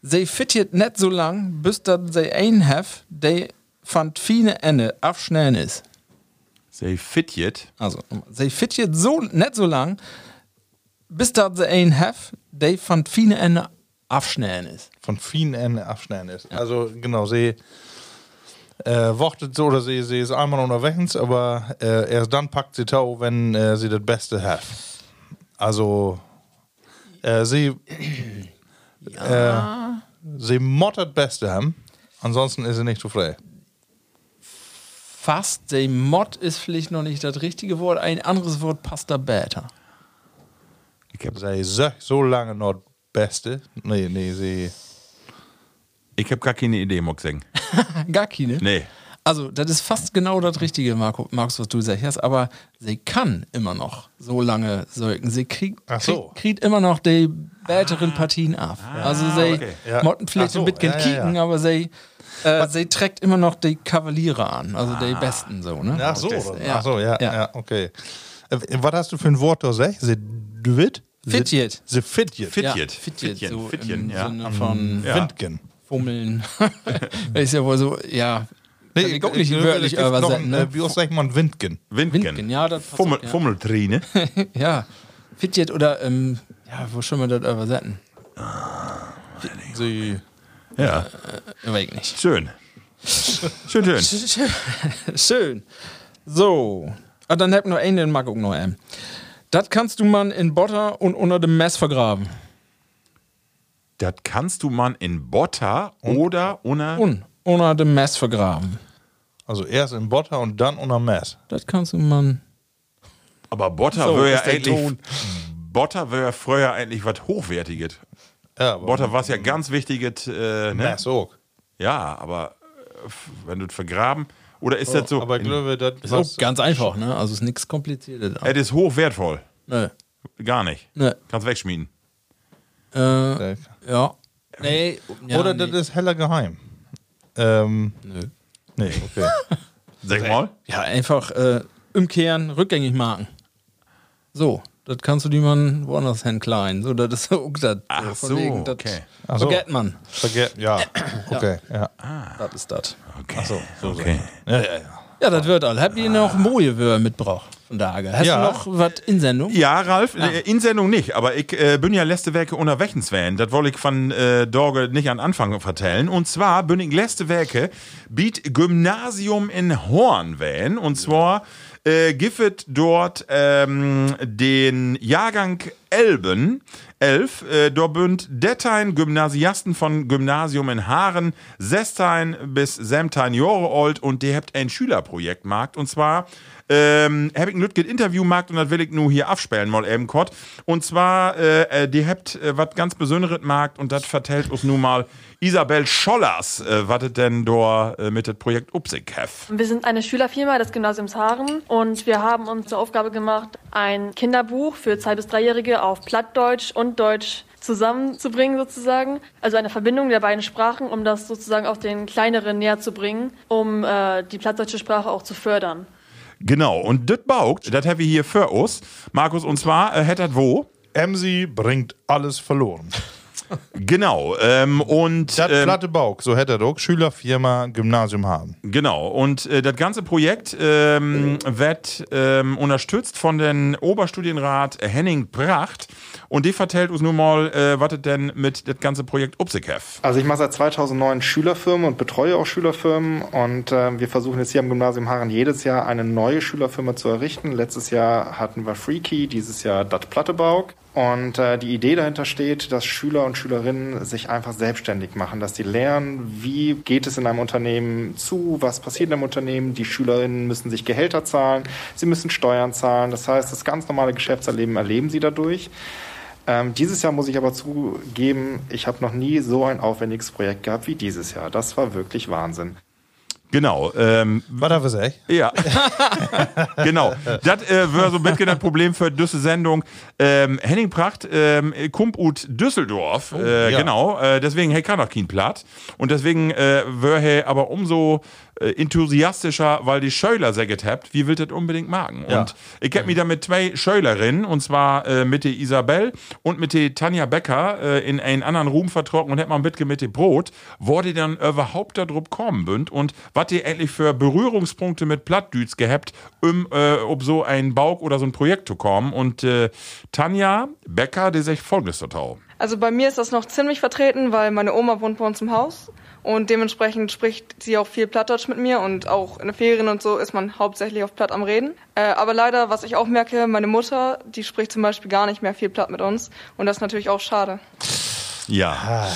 Sie fittiert net so lang, bis dat sie ein have, der von viele Ende abschnellen ist. Say fitjet. Also, sie fittiert so net so lang, bis dat sie ein have, der von viele Ende abschnellen ist. Von vielen Ende abschneiden ist. Also genau, sie äh, wartet so oder sie, sie ist einmal unterwegs, aber äh, erst dann packt sie Tau, wenn äh, sie das Beste hat. Also äh, sie äh, sie mottert Beste haben, ansonsten ist sie nicht zu frei. Fast, der Mod ist vielleicht noch nicht das richtige Wort. Ein anderes Wort passt da besser. Sie sagt so lange noch Beste. Nee, nee, sie. Ich hab gar keine Idee, muss ich sagen. Gar keine. Nee. Also, das ist fast genau das Richtige, Marco, Markus, was du sagst. Aber sie kann immer noch so lange säugen. Sie kriegt, so. kriegt, immer noch die besseren Partien ab. also, sie okay. Ja. motten vielleicht so, ein bisschen ja, ja, kicken, ja. aber sie, äh, sie trägt immer noch die Kavaliere an. Also, die besten so, ne? Ach so? Ja. Ach so, ja, ja, Ja. okay. Äh, was hast du für ein Wort da gesagt? Sie dwit? Fitjet. Sie fitjet. Fit- Ja, Fitjet. Fitjet, Fitjen, so Fitjen, im ja. Sinne von Ja. Windgen. Fummeln. ist ja wohl so, ja. Kann ich auch nicht wörtlich gibt noch übersetzen, ein, ne? äh, Wie aus sagt man Windgen? Windgen. Windgen, ja, das Fummel, auch, ja. Fummeltrine. Ja, Fitjet oder, ähm, ja, wo schon wir das übersetzen? Sie. ja, Weiß ich nicht. schön. Schön, schön. Schön. Schön. So. Ah, dann hab noch einen, den mag auch noch einen. Das kannst du man in Butter und unter dem Mess vergraben. Das kannst du man in Botter oder unter. Und unter dem Mess vergraben. Also erst in Butter und dann unter Mess. Das kannst du man. Aber Botter So, wäre ja eigentlich. Botter wäre früher eigentlich was Hochwertiges. Ja, Botter war ja ganz wichtiges. Äh, ne? Mess auch. Ja, aber äh, wenn du es vergraben. Oder ist das so? Aber ich glaube, das Ist auch ganz einfach, ne? Also ist nichts Kompliziertes. Es ist hochwertvoll. Nö. Gar nicht. Nö. Kannst wegschmieden. Äh, ja. Nee. Ja, Oder nee. das ist heller geheim. Ähm, Nö. nee, okay. Sag mal. Ja, einfach äh, umkehren, rückgängig machen. So, das kannst du die man woanders hin klein. So, das ist auch das. Ach von so, wegen, das okay. Ach so. Vergeht man. Vergeht, ja. Okay, ja. Das ist das. Okay. so, okay. Ja, ja, ja. Ja, das wird all. Habt ihr noch Moje mitgebracht von Tage? Hast Ja. du noch was in Sendung? Ja, Ralf, äh, in Sendung nicht, aber ich äh, bin ja letzte Werke unterwegs werden. Das wollte ich von äh, Dorge nicht an Anfang vertellen. Und zwar bin ich letzte Werke biet Gymnasium in Horn wählen. Und zwar äh, giffet dort ähm, den Jahrgang Elben. Elf, äh, dort bünd Dettein Gymnasiasten von Gymnasium in Haaren, Sestein bis Semtein Jahre alt und die habt ein Schülerprojekt markt. Und zwar ähm, hab ich ein Lütget Interview markt und das will ich nur hier absperren mal eben kurz. Und zwar, äh, äh, die habt äh, was ganz Besonderes markt und das vertellt uns nun mal Isabel Schollers, äh, was denn da äh, mit dem Projekt Upsig hef. Wir sind eine Schülerfirma des Gymnasiums Haaren und wir haben uns zur Aufgabe gemacht, ein Kinderbuch für Zwei- bis Dreijährige auf Plattdeutsch und Deutsch zusammenzubringen sozusagen. Also eine Verbindung der beiden Sprachen, um das sozusagen auch den Kleineren näher zu bringen, um äh, die plattdeutsche Sprache auch zu fördern. Genau, und das baugt, das haben wir hier für uns. Markus, und zwar, äh, hättet wo? Emsi bringt alles verloren. Genau, ähm, und. Das ähm, platte Baug, so hätte er doch Schülerfirma Gymnasium haben. Genau, und äh, das ganze Projekt ähm, wird ähm, unterstützt von dem Oberstudienrat Henning Pracht. Und die vertellt uns nun mal, äh, was denn mit das ganze Projekt Upsig hef. Also ich mache seit 2009 Schülerfirmen und betreue auch Schülerfirmen und äh, wir versuchen jetzt hier am Gymnasium Haaren jedes Jahr eine neue Schülerfirma zu errichten. Letztes Jahr hatten wir Freaky, dieses Jahr Dat Plattebaug. Und äh, die Idee dahinter steht, dass Schüler und Schülerinnen sich einfach selbstständig machen, dass die lernen, wie geht es in einem Unternehmen zu, was passiert in einem Unternehmen. Die Schülerinnen müssen sich Gehälter zahlen, sie müssen Steuern zahlen. Das heißt, das ganz normale Geschäftserleben erleben sie dadurch. Ähm, dieses Jahr muss ich aber zugeben, ich habe noch nie so ein aufwendiges Projekt gehabt wie dieses Jahr. Das war wirklich Wahnsinn. Genau. Ähm, Was ich sagen? Ja. genau. Das äh, wäre so ein bisschen das Problem für diese Sendung. Ähm, Henning Pracht ähm, kommt ut Düsseldorf. äh, ja. Genau. Äh, deswegen hey, kann auch kein Platt. Und deswegen äh, wäre er aber umso äh, enthusiastischer, weil die Schöler säget habt, wie will das unbedingt magen. Ja. Und ich hab mich da mit zwei Schölerinnen, und zwar äh, mit der Isabel und mit der Tanja Becker äh, in einen anderen Ruhm vertrocken und hätt mal ein bisschen mit dem Brot, wo die dann überhaupt da drauf kommen bünd und was die endlich für Berührungspunkte mit Plattdüts gehabt, um äh, ob so ein Bauch oder so ein Projekt zu kommen. Und äh, Tanja Becker, die sagt folgendes total. Also bei mir ist das noch ziemlich vertreten, weil meine Oma wohnt bei uns im Haus und dementsprechend spricht sie auch viel Plattdeutsch mit mir und auch in den Ferien und so ist man hauptsächlich auf Platt am Reden. Äh, aber leider, was ich auch merke, meine Mutter, die spricht zum Beispiel gar nicht mehr viel Platt mit uns und das ist natürlich auch schade. Ja.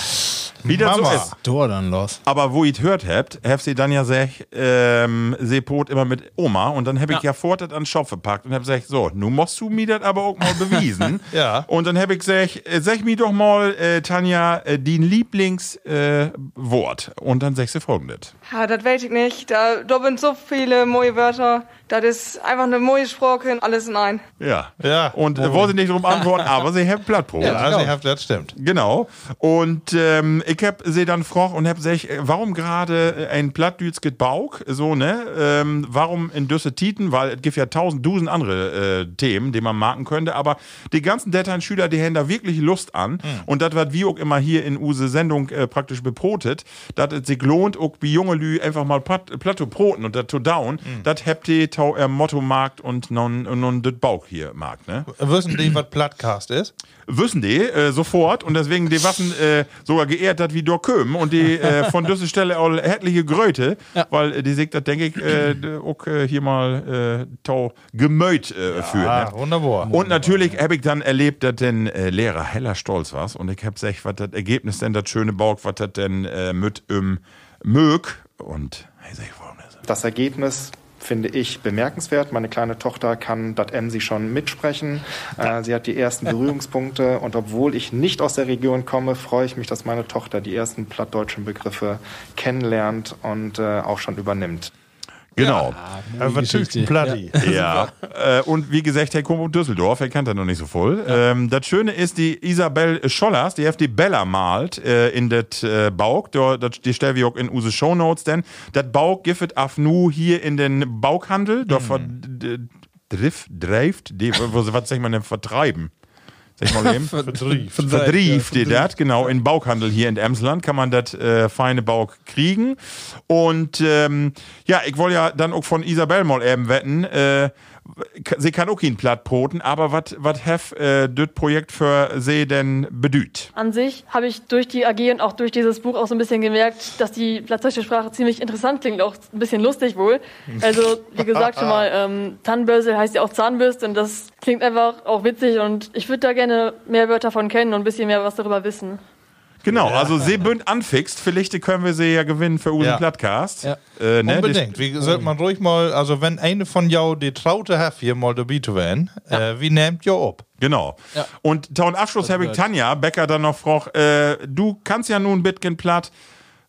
Wie das so ist. Tor dann los. Aber wo ihr hört habt, habt sie dann ja sech, ähm, Sepot immer mit Oma und dann hab ich ja, ja an den Schopf gepackt und hab gesagt, so, nun musst du mir das aber auch mal bewiesen. Ja. Und dann hab ich gesagt, äh, sag mir doch mal, äh, Tanja, äh, dein Lieblingswort. Äh, und dann sagst du folgendes. Ja, das weiß ich nicht. Da, da sind so viele neue Wörter. Das ist einfach eine neue Sprache, alles in ein. Ja. Ja. Und äh, wollte nicht drum antworten, aber sie haben Plattbrot. Ja, also ich hab, das stimmt. Genau. Und ähm, ich hab sie dann gefragt und hab gesagt, äh, warum gerade ein Plattdüts geht Bauch, so, ne? Ähm, warum in Düsse Titen? Weil es gibt ja tausend, dusen andere äh, Themen, die man marken könnte, aber die ganzen Dettern-Schüler, die haben da wirklich Lust an. Und das wird wie auch immer hier in use Sendung äh, praktisch beprotet, dass es sich lohnt, auch wie junge Lü einfach mal Platt, Platte broten und das to down, das habt ihr tau er Motto markt und non, non das Bauch hier markt, ne? Wissen die, was Plattcast ist? wissen die äh, sofort und deswegen die Waffen äh, sogar geehrt hat wie Dorköm und die äh, von dieser Stelle auch etliche Gröte, weil äh, die sich das denke ich äh, auch äh, hier mal äh, tau gemöit äh, führt. Ah, Ne? wunderbar. Und natürlich habe ich dann erlebt, dass den äh, Lehrer heller stolz war und ich hab gesagt, was das Ergebnis denn das schöne Bauch, was das denn äh, mit im mög und hey, sag ich, warum das? Das Ergebnis finde ich bemerkenswert. Meine kleine Tochter kann das Emsi schon mitsprechen. Äh, sie hat die ersten Berührungspunkte und obwohl ich nicht aus der Region komme, freue ich mich, dass meine Tochter die ersten plattdeutschen Begriffe kennenlernt und äh, auch schon übernimmt. Genau. Aber was tügt ein Platti? Ja, äh, und wie gesagt, Herr Kummer Düsseldorf, er kennt er noch nicht so voll. Ähm, das Schöne ist, die Isabel Schollers, die hat die Bella malt äh, in das äh, das- die stellen wir auch in unsere Shownotes, denn das Bauch gibt af nu hier in den Bauchhandel, da ver- d- drift, dreift, was was sagt man denn, vertreiben? Sag ich mal eben. Vertrieb. Verdrieft die das, genau. In Bauchhandel hier in Emsland kann man das äh, feine Bauch kriegen. Und ähm, ja, ich wollte ja dann auch von Isabel mal eben wetten. Äh, sie kann auch kein Platt broten, aber was hef äh, das Projekt für sie denn bedüht? An sich habe ich durch die AG und auch durch dieses Buch auch so ein bisschen gemerkt, dass die platzdeutsche Sprache ziemlich interessant klingt, auch ein bisschen lustig wohl. Also, wie gesagt, schon mal, ähm, Tannenbörsel heißt ja auch Zahnbürste und das klingt einfach auch witzig und ich würde da gerne mehr Wörter von kennen und ein bisschen mehr was darüber wissen. Genau, also sie bünd anfixt, vielleicht können wir sie ja gewinnen für unseren Ja. Plattcast. Ja. Äh, ne, Unbedingt. Wie sollte man ruhig mal, also wenn eine von jou die Traute hat, hier mal dabei zu werden, äh, wie nehmt ihr ab? Genau. Ja. Und taun Abschluss habe ich Tanja Becker dann noch gefragt, äh, du kannst ja nun Bitcoin platt.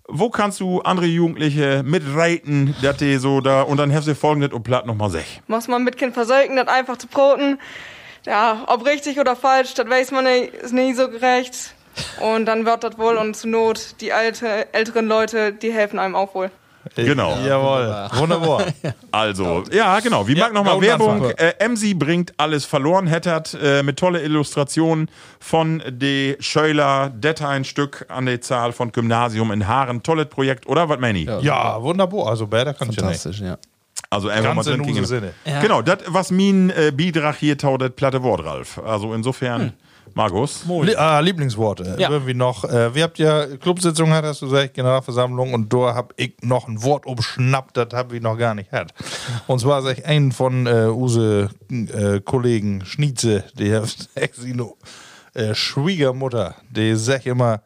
Wo kannst du andere Jugendliche mitreiten, dass die so da und dann hast du folgendes und platt nochmal sech. Muss man mit Kind versäugen, das einfach zu broten. Ja, ob richtig oder falsch, das weiß man nicht, ist nie so gerecht. Und dann wird das wohl und zur Not die alte, älteren Leute, die helfen einem auch wohl. Genau. Jawohl. Wunderbar. Also, ja, genau. Wie Ja, mag nochmal Werbung? Äh, MC bringt alles verloren, hättert äh, mit tolle Illustrationen von de Schöler, Detta ein Stück an der Zahl von Gymnasium in Haaren. Tolles Projekt, oder? Was meine ich? Ja, wunderbar. Also besser kann ich ja nicht. Fantastisch, ja. Also einfach Ganz mal in drin. Sinne. Genau, das, was mein äh, Beitrag hier tau, das platte Wort, Ralf. Also insofern, Markus. Lie ah, Lieblingsworte. Ja. Irgendwie noch. Äh, wir habt ja Clubsitzung, hat, hast du gesagt, Generalversammlung, und da hab ich noch ein Wort umschnappt, das hab ich noch gar nicht gehabt. Und zwar sag ich einen von äh, use äh, Kollegen Schnietze, der Exino, äh, Schwiegermutter, die sagt immer,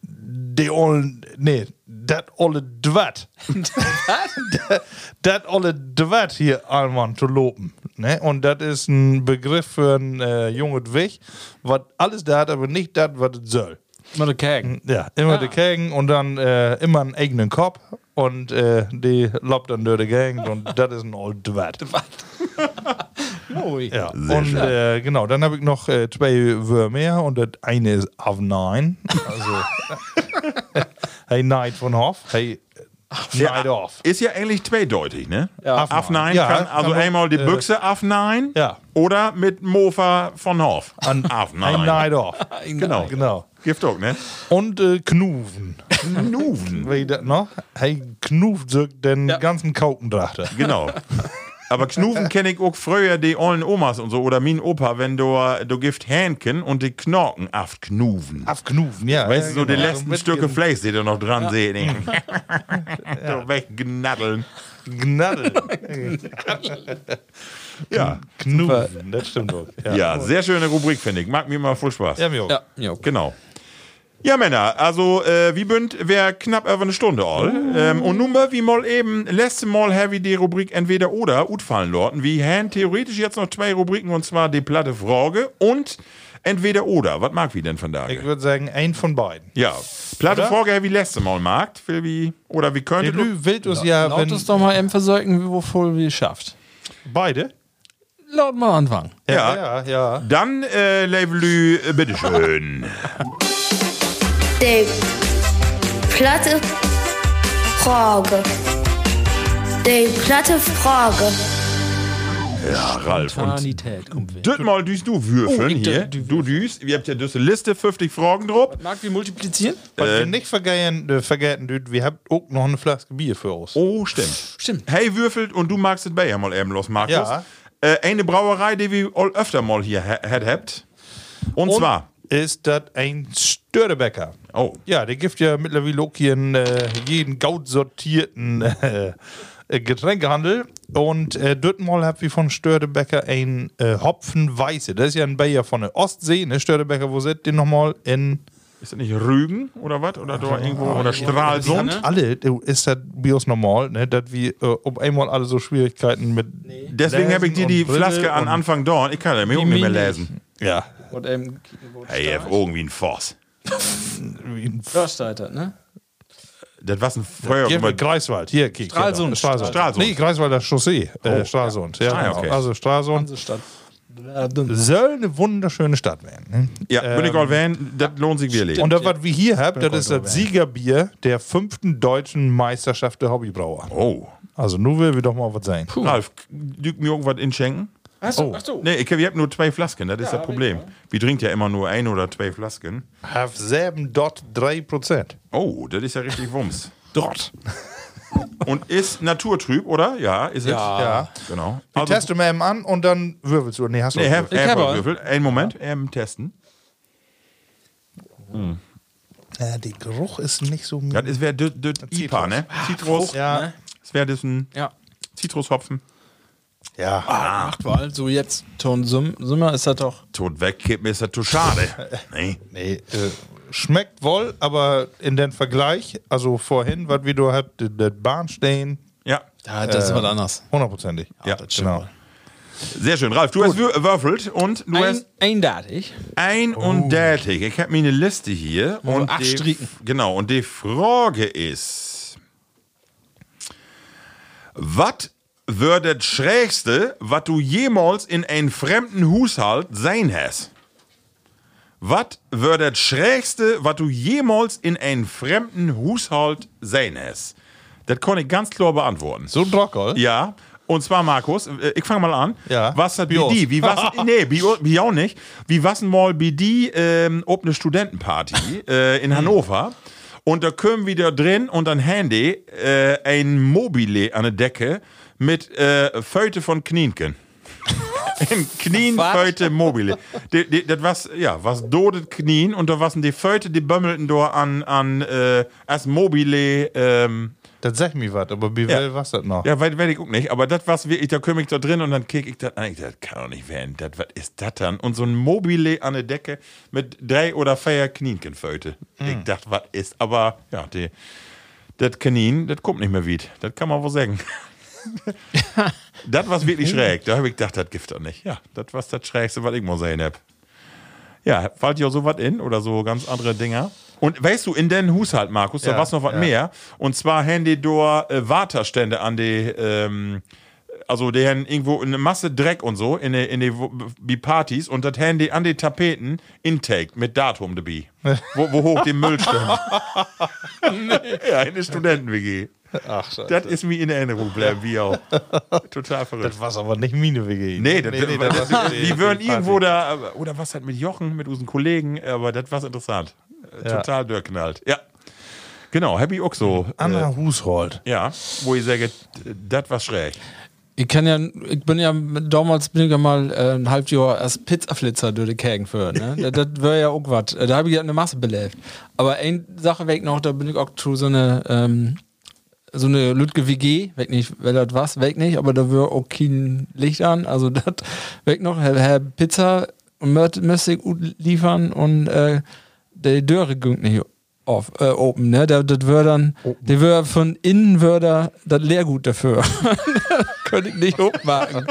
de ollen, nee, dat olle dwat. dat olle dwat hier allemaal zu lopen. Ne? Und das ist ein Begriff für ein äh, junges Wich, was alles da hat, aber nicht das, was es soll. Mal der Kägen. Ja, immer die Kägen und dann äh, immer einen eigenen Kopf und äh, die lobt dann durch die Gegend und das ist ein old Dwat. Moi. Ja, und äh, genau, dann habe ich noch äh, zwei Wörter mehr und das eine ist auf Nein. Also, hey, Neid von Hoff, hey, Neid off. Ist ja eigentlich zweideutig, ne? Ja. Afnein Ja, kann kann also einmal die äh, Büchse afnein Ja. oder mit Mofa von Hof. An, ein Afnein. Neid off. Genau. Genau. Gift auch, ne? Und äh, Knuven. Nuven. Wie das noch? Hey, knuft so den ganzen Kaukendrachter. Genau. Aber Knuven kenne ich auch früher die ollen Omas und so oder mein Opa, wenn du, du gift Hähnchen und die Knorken afknuven. Auf Knuven, ja. Weißt ja, du, so die genau. letzten Mit Stücke Fleisch, die du noch dran sehen. so weggnadeln. Gnadel. Ja. Knuven, das stimmt doch. ja, sehr schöne Rubrik, finde ich. Mag mir mal voll Spaß. Ja, mir auch. Ja, ja. okay. Genau. Ja, Männer, also äh, wie bünd wär knapp über eine Stunde all. Ähm, und nun mal, wie mal eben, letzte Mal habe die Rubrik entweder oder utfallen lorten. Wir haben theoretisch jetzt noch zwei Rubriken und zwar die platte Frage und entweder oder. Was mag wie denn von da? Ich würde sagen, ein von beiden. Ja, platte Oder? Frage wie letzte Mal mag. Will wie, oder wie könnte du? Wild uns ja, wenn es doch mal eben versorgen, wie wovon wir schafft. beide. Laut mal anfangen. Ja. ja, ja. Dann, äh, Levelü, bitteschön. Die platte Frage. Die platte Frage. Ja, Ralf. Und Spontanität weg. das mal düst du würfeln Oh, hier. dü- Du düst. Ihr habt ja diese Liste, 50 Fragen drauf. Mag wir multiplizieren? Was wir nicht vergessen, äh, vergessen dürfen, wir haben auch noch eine Flasche Bier für uns. Oh, stimmt. Stimmt. Hey, würfelt und du magst es bei ja mal eben los, Markus. Ja. Äh, eine Brauerei, die wir all öfter mal hier ha- hat habt. Und, zwar. ist das ein Störtebäcker. Oh. Ja, der gibt ja mittlerweile auch hier in, äh, jeden gaut sortierten äh, äh, Getränkehandel. Und äh, dort mal habt wir von Störtebäcker ein äh, Hopfenweiße. Das ist ja ein Bayer von der Ostsee, ne? Störtebäcker, wo seid ihr nochmal in Ist das nicht Rügen oder was? Oder da irgendwo? Oder sind Stralsund? alle, ist das Bios normal, ne? dass wir äh, um einmal alle so Schwierigkeiten mit. Deswegen habe ich dir die Flaske an Anfang da. Ich kann ja mir auch nicht mehr lesen. Ja. Und ähm, Hey, ihr habt irgendwie ein Voss. Försteiter, ne? Das war ein. Hier aber- mit Greifswald, hier, Stralsund. genau. Stralsund. Stralsund. Nee, Greifswalder Chaussee, äh, Stralsund. Ja, Ah, ja, genau. okay. Also Stralsund Hansestadt. soll eine wunderschöne Stadt werden. Ne? Ja, würde ich auch erwähnen, das lohnt sich wirklich. Und das, was wir hier haben, das ist das Siegerbier der fünften deutschen Meisterschaft der Hobbybrauer. Oh. Also nun will wir doch mal was sein. Ralf, dürft mir irgendwas inschenken? Achso, ach so. Nee, ich, wir haben nur zwei Flasken, das ist das Problem. Wir trinken ja immer nur ein oder zwei Flasken. Have 7,3%. Oh, das ist ja richtig Wumms. Dort. Und ist naturtrüb, oder? Ja, ist Ja. Ja. es. Genau. Wir testen mal eben an und dann würfelst du. Nee, hast du nee, Herr. Herr er. Würfel. Einen Moment, ähm, testen. Ja, der Geruch ist nicht so. Das ist wäre das IPA, ne? Zitrus. Ja. Das wäre das ein Ja. Zitrushopfen. Ja. Macht weil so jetzt Ton Sum- Summer ist das doch. Tot wegkippen ist das zu schade. nee. Nee, äh, schmeckt wohl, aber in den Vergleich, also vorhin, was wir da habt, der Bahnstein, Ja, Ja, das ist was anderes. hundertprozentig. Ja, das stimmt genau. wohl. sehr schön. Ralf, du hast wür- würfelt und du Ein, hast ein datig. ein und dertig. Ich habe mir eine Liste hier. Wir und acht die, Strichen. Genau, und die Frage ist: Was würde das Schrägste, was du jemals in einen fremden Haushalt sein hast? Was würde das Schrägste, was du jemals in einen fremden Haushalt sein hast? Das kann ich ganz klar beantworten. So ein Drockel? Ja. Und zwar, Markus, äh, ich fange mal an. Ja. Was hat Bios. die? Wie was? nee, wie, auch nicht. Wie was mal bei die ähm, ob eine Studentenparty äh, in Hannover. Und da kommen wir da drin und dann Handy äh, ein Mobile an der Decke mit äh, Föte von Knienken. Im Knien Föte Mobile. Die, die, das was, ja, was dodet Knien und da waren die Föte, die bömmelten da an, an äh, als Mobile ähm, Das sagt mir was, aber wie Ja. will was das noch? Ja, weil weiß ich auch nicht. Aber das was wirklich, da komme ich da drin und dann kick ich das an. Ich, Das kann doch nicht werden. Das, was ist das dann? Und so ein Mobile an der Decke mit drei oder vier Knienkenföte. Ich dachte, was ist? Aber ja, die, das Kanin, das kommt nicht mehr wieder. Das kann man wohl sagen. das war wirklich schräg. Da habe ich gedacht, das gibt doch nicht. Ja, das war das Schrägste, was ich mal sehen habe. Ja, fällt dir auch so was in oder so ganz andere Dinger? Und weißt du, in den Haushalt, Markus, da Ja, war's noch was ja. mehr. Und zwar haben die dort äh, Waterstände an die, ähm, also die haben irgendwo eine Masse Dreck und so in die, in die, die Partys und das haben die an die Tapeten Intake mit Datum dabei. wo, wo hoch die Müll stimmt. Ja, in der Studenten-WG. Ach, Scheiße. Das ist mir in Erinnerung bleiben, wie auch. Total verrückt. Das war aber nicht meine WG. Nee, das, das war die würden irgendwo da, oder was halt mit Jochen, mit unseren Kollegen, aber das war interessant. Äh, Ja. Total durchknallt. Ja. Genau, Happy auch so. Anna Äh, Hushold. ja, wo ich sage, das war schräg. Ich kann ja, ich bin ja, damals bin ich ja mal äh, ein halbes Jahr als Pizzaflitzer durch die Kägen für, ne? das, das wäre ja auch was. Da habe ich ja eine Masse belebt. Aber eine Sache weg noch, da bin ich auch zu so eine, ähm, so eine Lütge WG, weg nicht, wer das was, weg nicht, aber da wäre auch kein Licht an, also das weg noch, Herr, Herr Pizza müsste ich gut liefern und äh, die Döre ging nicht auf, äh, open, ne? Das, das wäre dann, der wäre von innen würde das Leergut dafür. könnte ich nicht hochmachen.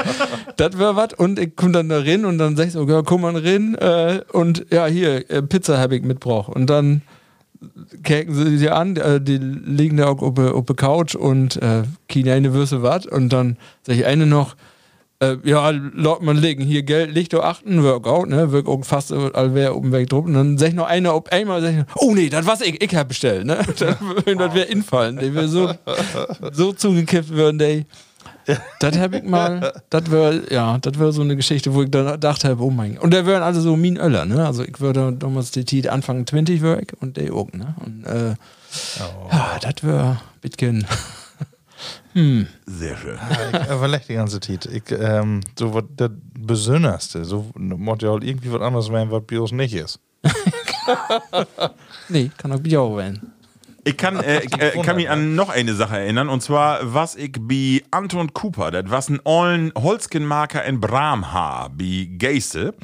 das wäre was. Und ich komme dann da rein und dann sag ich so, ja, komm mal rein äh, und ja, hier, äh, Pizza habe ich mitgebracht. Und dann käken sie sich an, äh, die liegen da auch auf der der Couch und äh, keine eine Würste was. Und dann sag ich eine noch, äh, ja, laut man legen, hier Geld, Licht achten, Workout, ne, wirk auch fast, wäre oben weg drüber. Und dann sag ich noch einer, ob einmal, sag ich, oh nee, das was ich, ich hab bestellt, ne, dann, das wäre infallen, die wäre so, so zugekippt würden, die. Das hab ich mal, das wäre, ja, das wäre so eine Geschichte, wo ich dann dachte, oh mein Gott. Und da wären alle so Min Öller, ne? Also ich würde damals die Tiet Anfang 20 Work und der auch, ne? Und äh, ja, das wäre Bitcoin. hm. Sehr schön. Ich überleg die ganze Zeit. Ich, ähm, so was das Besonderste. So muss ja auch irgendwie was anderes werden, was bei uns nicht ist. Nee, kann auch Bier werden. Ich kann, äh, äh, kann mich an noch eine Sache erinnern, und zwar, was ich bei Anton Cooper, das war ein ollen Holzkenmarker in Bramhaar, bei Geiste.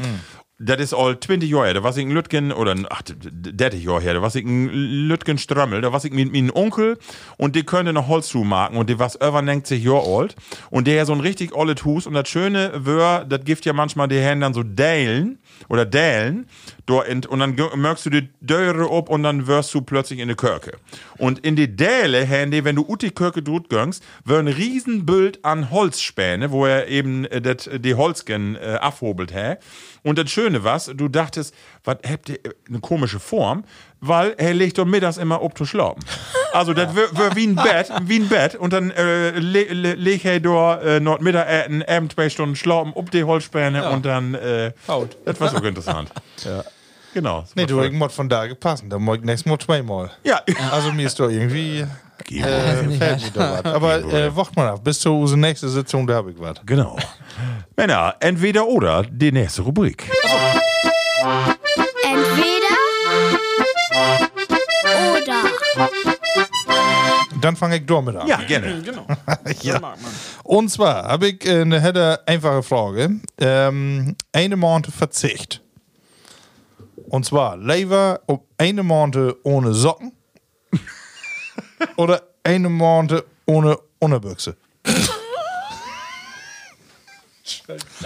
Das ist all 20 Jahre her. Da war ich in Lütgen, oder, ach, 30 Jahre her, da war ich in Lütgen Strömmel, da war ich mit meinem Onkel und die könnte noch Holzschuh machen und die war über 90 Jahre alt und der so ein richtig olles Hus und das Schöne wär, das gibt ja manchmal die Hände dann so Dalen oder Dälen und dann merkst du die Döre ab und dann wirst du plötzlich in die Kirche. Und in die Däle haben die, wenn du ut die Kirche drut gangst, wär ein Riesenbild an Holzspäne, wo er eben äh, das, die Holzgen äh, abhobelt hä. Und das Schöne was, du dachtest, was habt ihr äh, eine komische Form, weil er legt doch mittags immer ob zu schlafen. Also das wär, wär wie ein Bett, wie ein Bett und dann äh, le, le, leg er dort äh, noch Mittag äh, ein Abend zwei Stunden schlafen ob die Holzspäne und dann äh, Haut. das war so interessant. ja. Genau. das Nee, du, ich muss von da passen. Da muss ich nächstes Mal zweimal. Ja, Also mir ist doch irgendwie. Geh Äh, fällt mir da was. Aber äh, wacht mal ab. Bis zur unsere nächste Sitzung, da habe ich was. genau. Männer, entweder oder, die nächste Rubrik. Entweder oder. Dann fange ich damit an. Ja, gerne. ja. Und zwar habe ich äh, eine hätte einfache Frage. Ähm, eine Monate Verzicht. Und zwar lieber ob eine Monate ohne Socken oder eine Monate ohne Unterbüchse.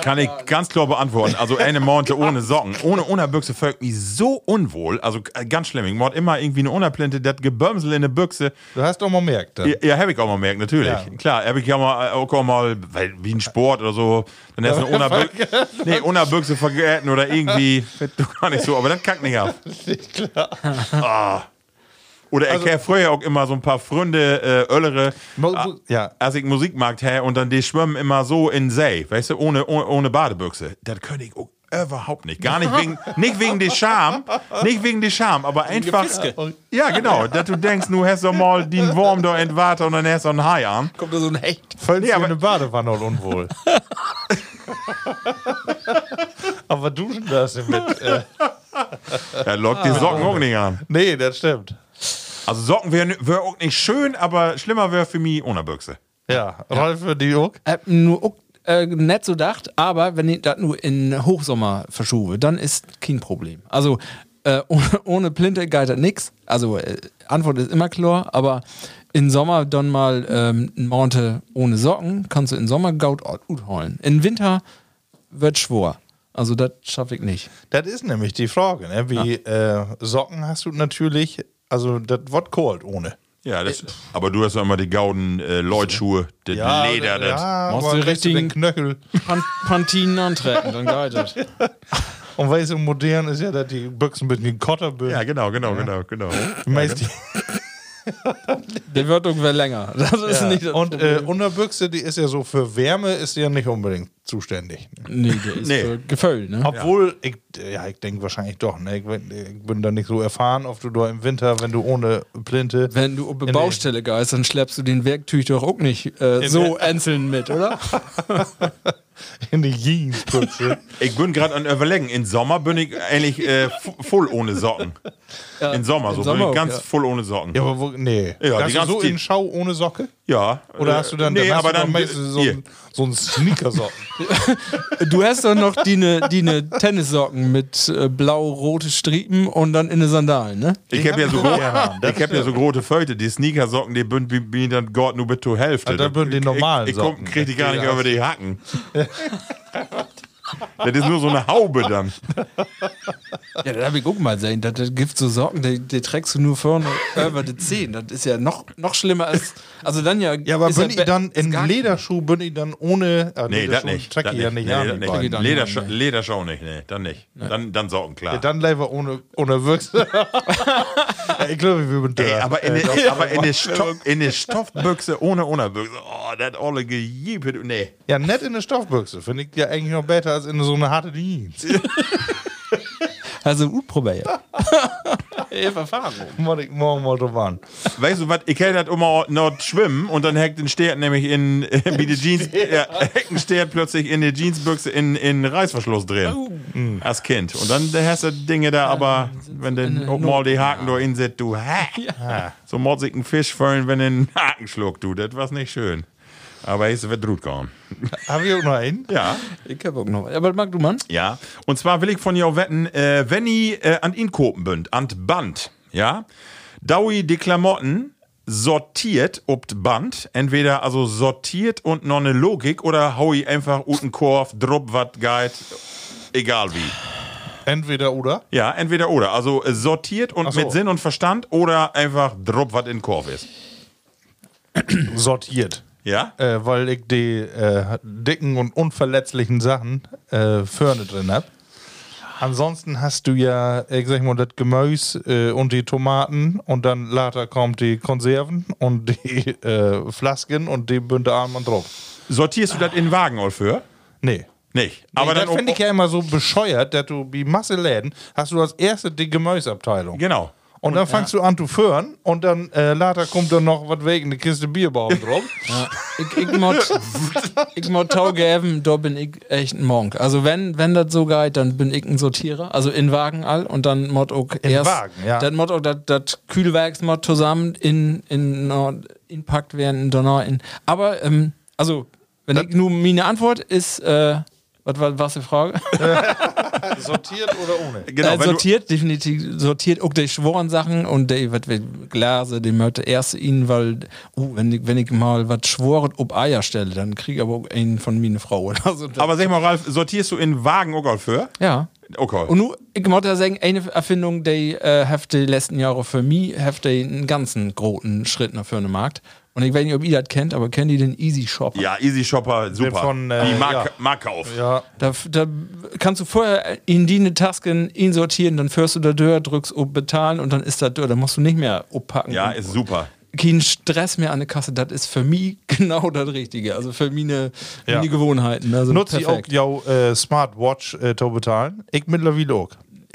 Kann ich ganz klar beantworten. Also eine Monate ohne Socken, ohne Unterbüchse folgt mich so unwohl. Also äh, ganz schlimm. Ich mord immer irgendwie eine Unterplinte, das Gebömsel in der Büchse. Du hast doch mal gemerkt. Ja, ja habe ich auch mal gemerkt, natürlich. Ja. Klar, habe ich ja mal, auch auch mal, weil, wie ein Sport oder so, dann hast du eine Unterbüchse, nee, Unterbüchse vergessen oder irgendwie, du gar nicht so, aber das kackt nicht ab. Klar. Ah. Oder ich also, früher auch immer so ein paar Freunde, äh, Öllere, ah, ja. als ich Musikmarkt her und dann die schwimmen immer so in See, weißt du, ohne, ohne, ohne Badebüchse. Das könnte ich auch überhaupt nicht. Gar nicht wegen, nicht wegen der Scham, nicht wegen der Scham, aber einfach. Ja, genau, dass du denkst, du hast doch mal den Wurm da in Water und dann hast du einen Hai an. Kommt da so ein Hecht. Fällt dir aber- eine Badewanne und unwohl. aber duschen das mit. Äh, Da lockt die Socken auch nicht an. nee, das stimmt. Also Socken wäre wär auch nicht schön, aber schlimmer wäre für mich ohne Büchse. Ja, Ralf für die auch. Hab nur auch, äh, nicht so gedacht, aber wenn ich das nur in Hochsommer verschufe, dann ist kein Problem. Also äh, ohne, ohne Plinte geht das nix. Also äh, Antwort ist immer klar, aber im Sommer dann mal ähm, einen Monate ohne Socken, kannst du im Sommer gut gut holen. Im Winter wird schwor. Also das schaffe ich nicht. Das ist nämlich die Frage. Ne? Wie äh, Socken hast du natürlich, also das wird kalt ohne. Ja, das, aber du hast doch immer die gauden äh, Leutschuhe, die Leder. das. ja du weißt richtigen- den Knöchel. Pan Pantinen antreten, dann geht das. Und weißt du, modern ist ja, dass die Büchsen mit den Kotter. Ja, genau, genau, genau, genau. Meist die, Der wird irgendwer länger. Das ist nicht das und äh. Unterbüchse, die ist ja so für Wärme, ist die ja nicht unbedingt zuständig. nee, der ist Nee. für Gefühl, ne? Obwohl, ich, ja, ich denke wahrscheinlich doch, ne? ich, bin, ich bin da nicht so erfahren, ob du da im Winter, wenn du ohne Plinte. Wenn du auf eine In Baustelle gehst, dann schleppst du den Werktüch doch auch nicht äh, so einzeln mit, oder? in die Jeans putze. Ich bin gerade an Überlegen. Im Sommer bin ich eigentlich äh, voll ohne Socken. Im Sommer, im so Sommer bin ich ganz ja. voll ohne Socken. ja, aber wo, nee. Ja, hast die du ganze so Zeit. in Schau ohne Socke? Ja. Oder hast du dann, nee, dann hast aber du dann meistens so hier. So ein Sneakersocken? Du hast doch noch die ne, die ne Tennissocken mit äh, blau-rote Stripen und dann in den Sandalen, ne? Ich habe ja so, hab gro ich gerne. ich hab ja so große Föte, die Sneakersocken, die bünd wie, dann Gott nur bis zur Hälfte. Ah, da bünd die normalen ich, ich komm, krieg die gar nicht Ja. über die Hacken. das ist nur so eine Haube dann. Ja, da hab ich auch mal gesehen, das, gibt so Socken, die, die trägst du nur vorne über die Zehen. Das ist ja noch, noch schlimmer als. Also dann ja. Ja, aber bin ich be- dann in Lederschuh, bin ich dann ohne. Ah, Nee, das Lederschuh nicht. Das ich ja nicht. nicht Nee, an. die nicht. beiden. dann Lederscha nicht. Lederschau nicht, nee, dann nicht. Dann, dann Socken, klar. Ja, dann lieber ohne, ohne Würze. ja, ich glaube, wir sind Ey, da. aber in Äh, der aber in Stoff, in der Stoffbüchse ohne Unterbüchse, oh, das alle gejiebet. Nee. Ja, nett in der Stoffbüchse. Finde ich ja eigentlich noch besser als in so eine harte Jeans. Also gut probiert. Erfahrung. Muss ich morgen mal drüber. Weißt du was, ich hätte das immer noch schwimmen und dann hackt den Steht nämlich in, wie die Jeans, ja, Hecken steht plötzlich in die Jeansbüchse in, in Reißverschluss drehen. Als Kind. Und dann hast du Dinge da, aber wenn du auch mal die Haken da insetzt, du, hä? So motzig einen Fisch fallen, wenn du einen Haken schluckt, du, das war nicht schön. Aber es wird gut gegangen. Habe ich auch noch einen? Ja. Ich hab auch noch. was. Aber mag du Mann? Ja, und zwar will ich von dir wetten, äh, wenn ich äh, an ihn kopen bünd, an Band, ja, daui die Klamotten sortiert ob Band, entweder also sortiert und noch eine Logik oder hau ich einfach unten Korf, drup wat geit, egal wie. Entweder oder. Ja, entweder oder, also äh, sortiert und so. mit Sinn und Verstand oder einfach drup wat in Korf ist. Sortiert. Ja? Äh, weil ich die äh, dicken und unverletzlichen Sachen äh, vorne drin hab. Ansonsten hast du ja, ich sag mal, das Gemüse äh, und die Tomaten und dann later kommt die Konserven und die äh, Flasken und die Bünde und drauf. Sortierst du das in den Wagen all für? Nee. Nicht. Aber Aber das finde ich ja immer so bescheuert, dass du wie Masse Läden hast du als erste die Gemüseabteilung. Genau. Und dann fangst du an zu führen und dann äh, later kommt dann noch was weg, eine Kiste Bierbaum drauf. Ich, ich mod, ich mod geben, da bin ich echt ein Monk. Also wenn, wenn das so geht, dann bin ich ein Sortierer, also in Wagen all und dann mod auch erst, Wagen, ja. dann mod auch das- Kühlwerksmod zusammen in, in, in, inpackt werden, in Donau in. Aber, ähm, also, wenn ich nur meine Antwort ist, äh, was war was die Frage? Sortiert oder ohne? Genau, äh, du- sortiert, definitiv sortiert auch die schworen Sachen und die, was wir Glase, die möchte erst ihn, weil, oh, wenn ich, wenn ich mal was schworen ob Eier stelle, dann krieg ich aber auch einen von meine Frau. Also, das- Aber sag mal, Ralf, sortierst du in Wagen auch für? ja. Okay. Und nu, ich muss ja sagen, eine Erfindung, die äh, hat die letzten Jahre für mich, hat die einen ganzen großen Schritt nach vorne Markt. Und ich weiß nicht, ob ihr das kennt, aber kennt ihr den Easy Shop? Ja, Easy Shopper, super. von, äh, die Mark, ja. Markauf. Ja, Da, da kannst du vorher in die Tasken ihn sortieren, dann führst du da durch, drückst auf bezahlen und dann ist das durch. Da musst du nicht mehr abpacken. Ja, ist super. Kein Stress mehr an der Kasse. Das ist für mich genau das Richtige. Also für meine, Ja. meine Gewohnheiten. Also nutze ich auch ja äh, Smartwatch äh, zu bezahlen. Ich mittlerweile auch.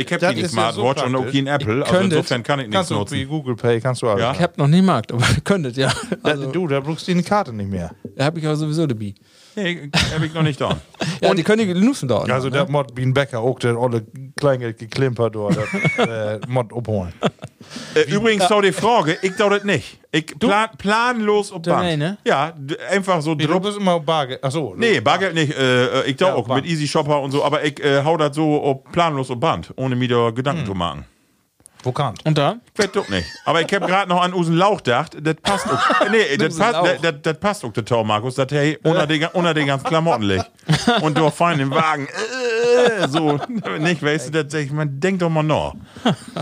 Ich hab Das die Smartwatch ja so und auch praktisch. kein Apple. Ich Also könnte- insofern kann ich nichts Kannst du wie nutzen. Google Pay, kannst du alles. Ja. Ich hab noch nie Markt, aber könntet, ja. Also, du, da brauchst du die Karte nicht mehr. Da habe ich aber sowieso dabei. Nee, hab ich noch nicht da. Ja, die können die Nussen da. Also der Mod Bean Becker auch der olle Kleingeld geklimpert. Das äh, Mod abholen. Äh, übrigens, so die Frage, ich glaube das nicht. Ich plan, planlos ob Du Band. nee, ne? Ja, einfach so Du drupp. bist immer Bargeld. Achso. Nee, Bargeld nicht. Äh, äh, ich glaube Ja, auch Band. mit Easy Shopper und so, aber ich äh, hau das so ob, planlos auf Band, ohne mir da Gedanken Hm. zu machen. Wo kann? Und da? Ich weiß doch nicht. Aber ich hab gerade noch an unseren Lauch gedacht, das passt auch. Nee, das Usen passt, das, das, das passt auch, der Tau, Markus. Das hey, unter den, unter den ganzen Klamotten liegt. Und du fein im Wagen. Äh, so, nicht, weißt du, das ich, man denkt doch mal noch.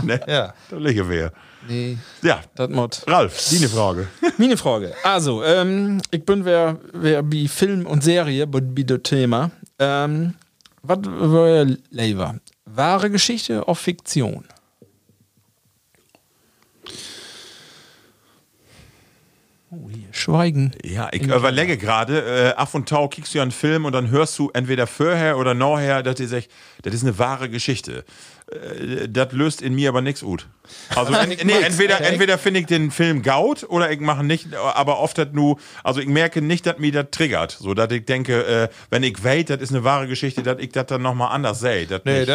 Ne? Ja. Da liege wir. Nee, Ja, das Mod. Ralf, die Frage. Meine Frage. Also, ähm, ich bin wer, wer wie Film und Serie, bei das Thema. Ähm, was wäre lieber? Wahre Geschichte auf Fiktion? Oh, hier, Schweigen. Ja, ich überlege gerade, äh, af und tau kickst du ja einen Film und dann hörst du entweder vorher oder nachher, dass die sagt, das ist eine wahre Geschichte. Äh, das löst in mir aber nichts gut. Also nee, entweder, entweder finde ich den Film gaut oder ich mache nicht, aber oft hat nur, also ich merke nicht, dass mir das triggert, so dass ich denke, äh, wenn ich weiß, das ist eine wahre Geschichte, dass ich das dann nochmal anders sehe. Nee,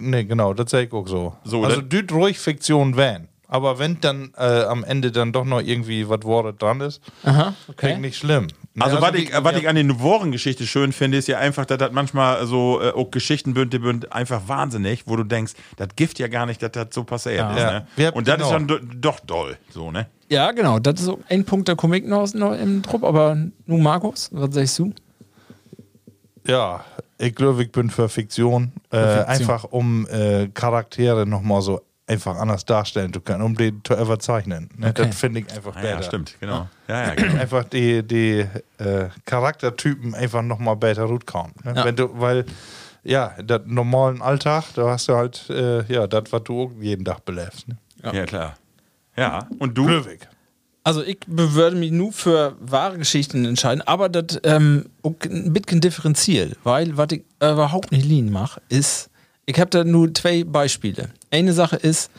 nee, genau, das sag ich auch so. So, also, düt ruhig Fiktion van. Aber wenn dann äh, am Ende dann doch noch irgendwie was Worte dran ist, Aha, klingt okay. nicht schlimm. Nee, Also, was ich, was ich an den Woren-Geschichte schön finde, ist ja einfach, dass das manchmal so äh, auch Geschichten bünd, einfach wahnsinnig, wo du denkst, das gift ja gar nicht, dass das so passiert ist. Ja. Ne? Ja, Und das genau. ist dann do, doch doll, so, ne? Ja, genau. Das ist so ein Punkt, der Komik noch, noch im Trupp. Aber nun, Markus, was sagst du? Ja, ich glaube, ich bin für Fiktion. Äh, Fiktion. Einfach um äh, Charaktere nochmal so einfach anders darstellen zu können, um die zu überzeichnen. Ne? Okay. Das finde ich einfach Ah, besser. ja, stimmt, genau. Ja, ja, genau. Einfach die, die äh, Charaktertypen einfach nochmal besser gut kommen. Ne? Ja. Wenn du, weil, ja, das normalen Alltag, da hast du halt, äh, ja, das, was du jeden Tag belebst. Ne? ja. klar. Ja, und du? Glückwig. Also ich würde mich nur für wahre Geschichten entscheiden, aber das ähm, ein bisschen differenziert, weil was ich überhaupt nicht lean mache, ist, ich habe da nur zwei Beispiele. Eine Sache ist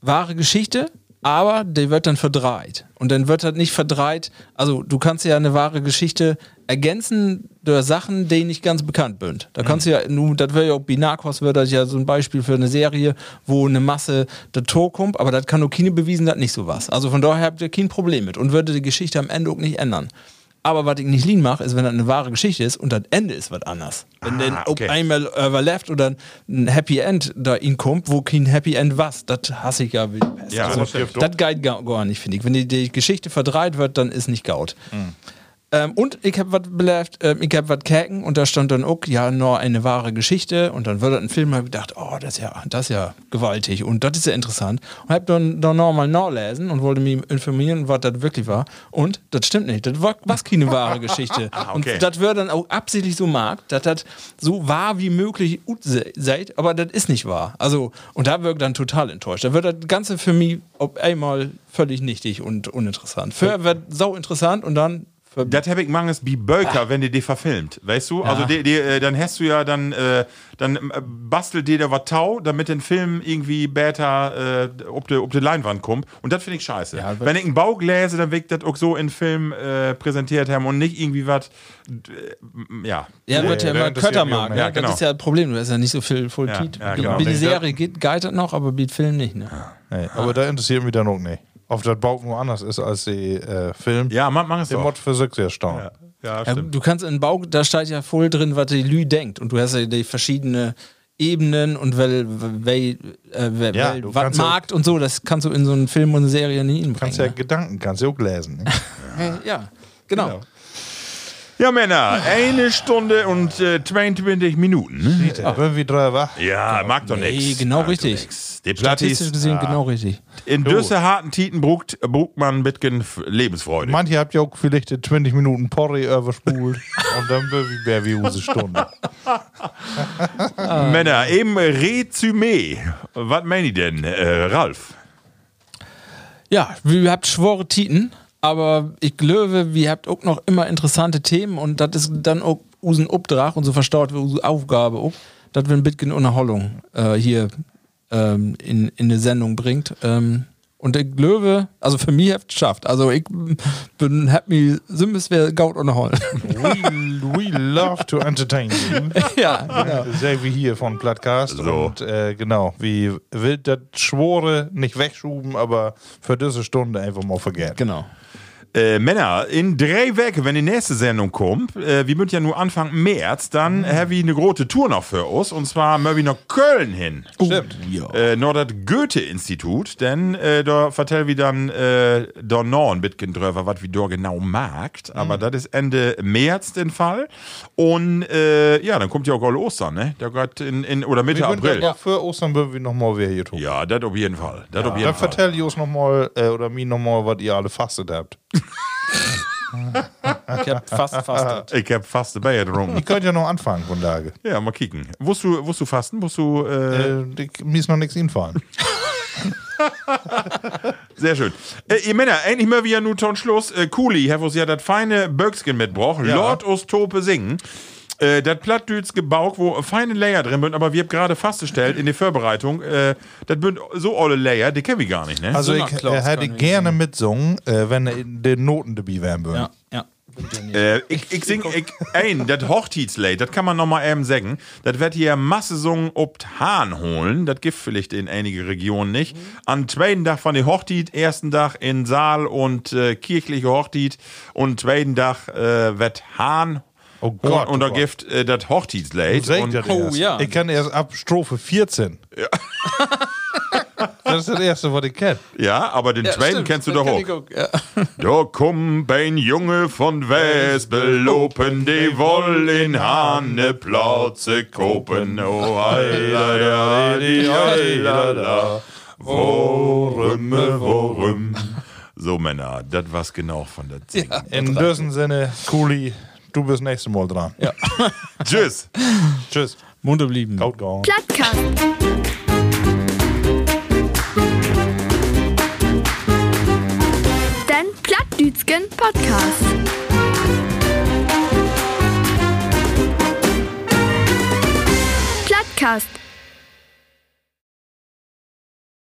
wahre Geschichte, aber die wird dann verdreht. Und dann wird halt nicht verdreht, also du kannst ja eine wahre Geschichte ergänzen durch Sachen, die nicht ganz bekannt sind. Da kannst du ja, nun, das wäre ja auch Binakos, wäre das ja so ein Beispiel für eine Serie, wo eine Masse der Tor kommt, aber das kann auch keine bewiesen, das nicht so was. Also von daher habt ihr kein Problem mit und würde die Geschichte am Ende auch nicht ändern. Aber was ich nicht lean mache, ist, wenn das eine wahre Geschichte ist und das Ende ist was anders. Wenn dann okay. ob einmal überlebt oder ein Happy End da ihn kommt, wo kein Happy End was, das hasse ich ja wie die Pest. Ja, also, das geht gar, gar nicht, finde ich. Wenn die, die Geschichte verdreht wird, dann ist nicht gaut. Ähm, und ich habe was belebt, ähm, ich habe was käken und da stand dann auch, ja, nur eine wahre Geschichte und dann wird ein Film, habe ich gedacht, oh, das ist ja, das ist ja gewaltig und das ist ja interessant. Und habe dann, dann nochmal nachlesen und wollte mich informieren, was das wirklich war. Und das stimmt nicht, das war was keine wahre Geschichte. Ah, okay. Und das wird dann auch absichtlich so mag, dass das so wahr wie möglich seid, aber das ist nicht wahr. Also, und da wirkt dann total enttäuscht. Da wird das Ganze für mich auf einmal völlig nichtig und uninteressant. Für wird sau interessant und dann Das habe ich mangels wie Bölker, wenn die die verfilmt, weißt du? Also die, die, äh, dann hast du ja dann, äh, dann äh, bastelt dir da was tau, damit den Film irgendwie besser äh, ob die, ob die Leinwand kommt. Und das finde ich scheiße. Ja, wenn ich einen Bau lese, dann wird das auch so in Film äh, präsentiert haben und nicht irgendwie was, äh, ja. Ja, wird ja immer interessiert Köttermark. mich auch nicht. Ja, genau. Das ist ja das Problem. Du hast ja nicht so viel voll Ja, ja, genau. Wie die Serie geht, geht das noch, aber wie Film nicht. Ne? Nee, aber da interessiert mich dann auch nicht. Ob das Bauch nur anders ist als die äh, Film. Ja, man, man ist Der. Mod für sich sehr stark. Ja, ja, Ja, stimmt. du kannst in Bau, da steht ja voll drin, was die Lü denkt. Und du hast ja die verschiedenen Ebenen und wel, wel, äh, wel, Ja, wel, du was Markt und so. Das kannst du in so einen Film und eine Serie nie hinbringen. Kannst ja Gedanken, kannst du auch lesen. Ne? ja, genau. Ja, Männer, eine Stunde und äh, 22 Minuten. Ne? Ja. Wenn wir drei wach. Ja, mag doch Nee, nichts. genau Mag richtig. Die Statistisch Plattis, gesehen genau richtig. in düsse harten Titen brugt, brugt man Bitgen Lebensfreude. Manche habt ja auch vielleicht die 20 Minuten Porri überspult und dann wäre wie use Stunde. Männer, im Resümee. Was meine ich denn, äh, Ralf? Ja, wir habt schwore Titen, aber ich glaube, wir habt auch noch immer interessante Themen und das ist dann auch usen Obdrach und so verstaut wir unsere Aufgabe auch, dass wir ein bisschen Unterholung äh, hier ähm, in, in eine Sendung bringt. Ähm, Und ich glaube, also für mich habt es geschafft. Also ich bin, hab mich Simbes wäre Gaut Hall. We, we love to entertain you. ja, genau. Sehr wie hier von Plattcast. So. Und äh, genau, wie will das Schwore nicht wegschuben, aber für diese Stunde einfach mal vergessen. Genau. Äh, Männer, in drei Wochen, wenn die nächste Sendung kommt, äh, wir müssen ja nur Anfang März, dann haben wir eine große Tour noch für uns. Und zwar müssen wir nach Köln hin. Stimmt. Äh, noch das Goethe-Institut, denn äh, da vertell wir dann äh, da noch ein bisschen drüber, was wir da genau magt. Aber das ist Ende März den Fall. Und äh, ja, dann kommt ja auch Ostern, ne? Da geht in, in, oder Mitte Wir April. aber Für Ostern würden wir nochmal wer hier tun. Ja, das auf jeden Fall. Das auf jeden Dann vertell ich uns nochmal, äh, oder mir nochmal, was ihr alle fastet habt. Ich hab fast fast. Ich hab fast dabei getrunken. Ihr könnt ja noch anfangen von Tage. Ja, mal kicken. Wusst du, wusst du fasten? Wusst du, äh, Äh, ich- mir ist noch nichts einfallen. Sehr schön. Äh, ihr Männer, endlich mal wieder nur zum Schluss. Äh, Kuli, hat uns ja das feine Böckskin mitgebracht. Ja. Lord Ostope singen. Äh, das Plattdüts Gebauch, wo feine Layer drin sind, aber wir haben gerade festgestellt in der Vorbereitung, äh, das sind so alle Layer, die kennen wir gar nicht, ne? Also So ich äh, hätte gerne mitsungen, äh, wenn in den Noten dabei wären würden. Ja, ja. Äh, ich, ich sing ich, ein, das Hochzeitslied, das kann man noch mal eben sagen. Das wird hier Masse sungen ob Hahn holen. Das gibt vielleicht in einige Regionen nicht. Am zweiten Tag von der Hochzeit, ersten Tag in Saal und äh, kirchliche Hochzeit und zweiten Tag äh, wird Hahn Oh Gott, und, und da oh gibt äh, das Hochzeitslied. Oh, ja. Ich kann erst ab Strophe 14. das ist das Erste, was ich kenne. ja, aber den zweiten kennst du doch auch. Ja. Da kommt ein Junge von Westbelopen, die wollen Hahne Platze kopen. Oh, heila, die heila, worum, worum. So, Männer, das war's genau von der Zing. In diesem Sinne, Kuli, Du bist nächstes Mal dran. Ja. Tschüss. Tschüss. Munter blieben. Kaut gehauen. Plattkast. Dein Plattdütschen Podcast. Plattkast.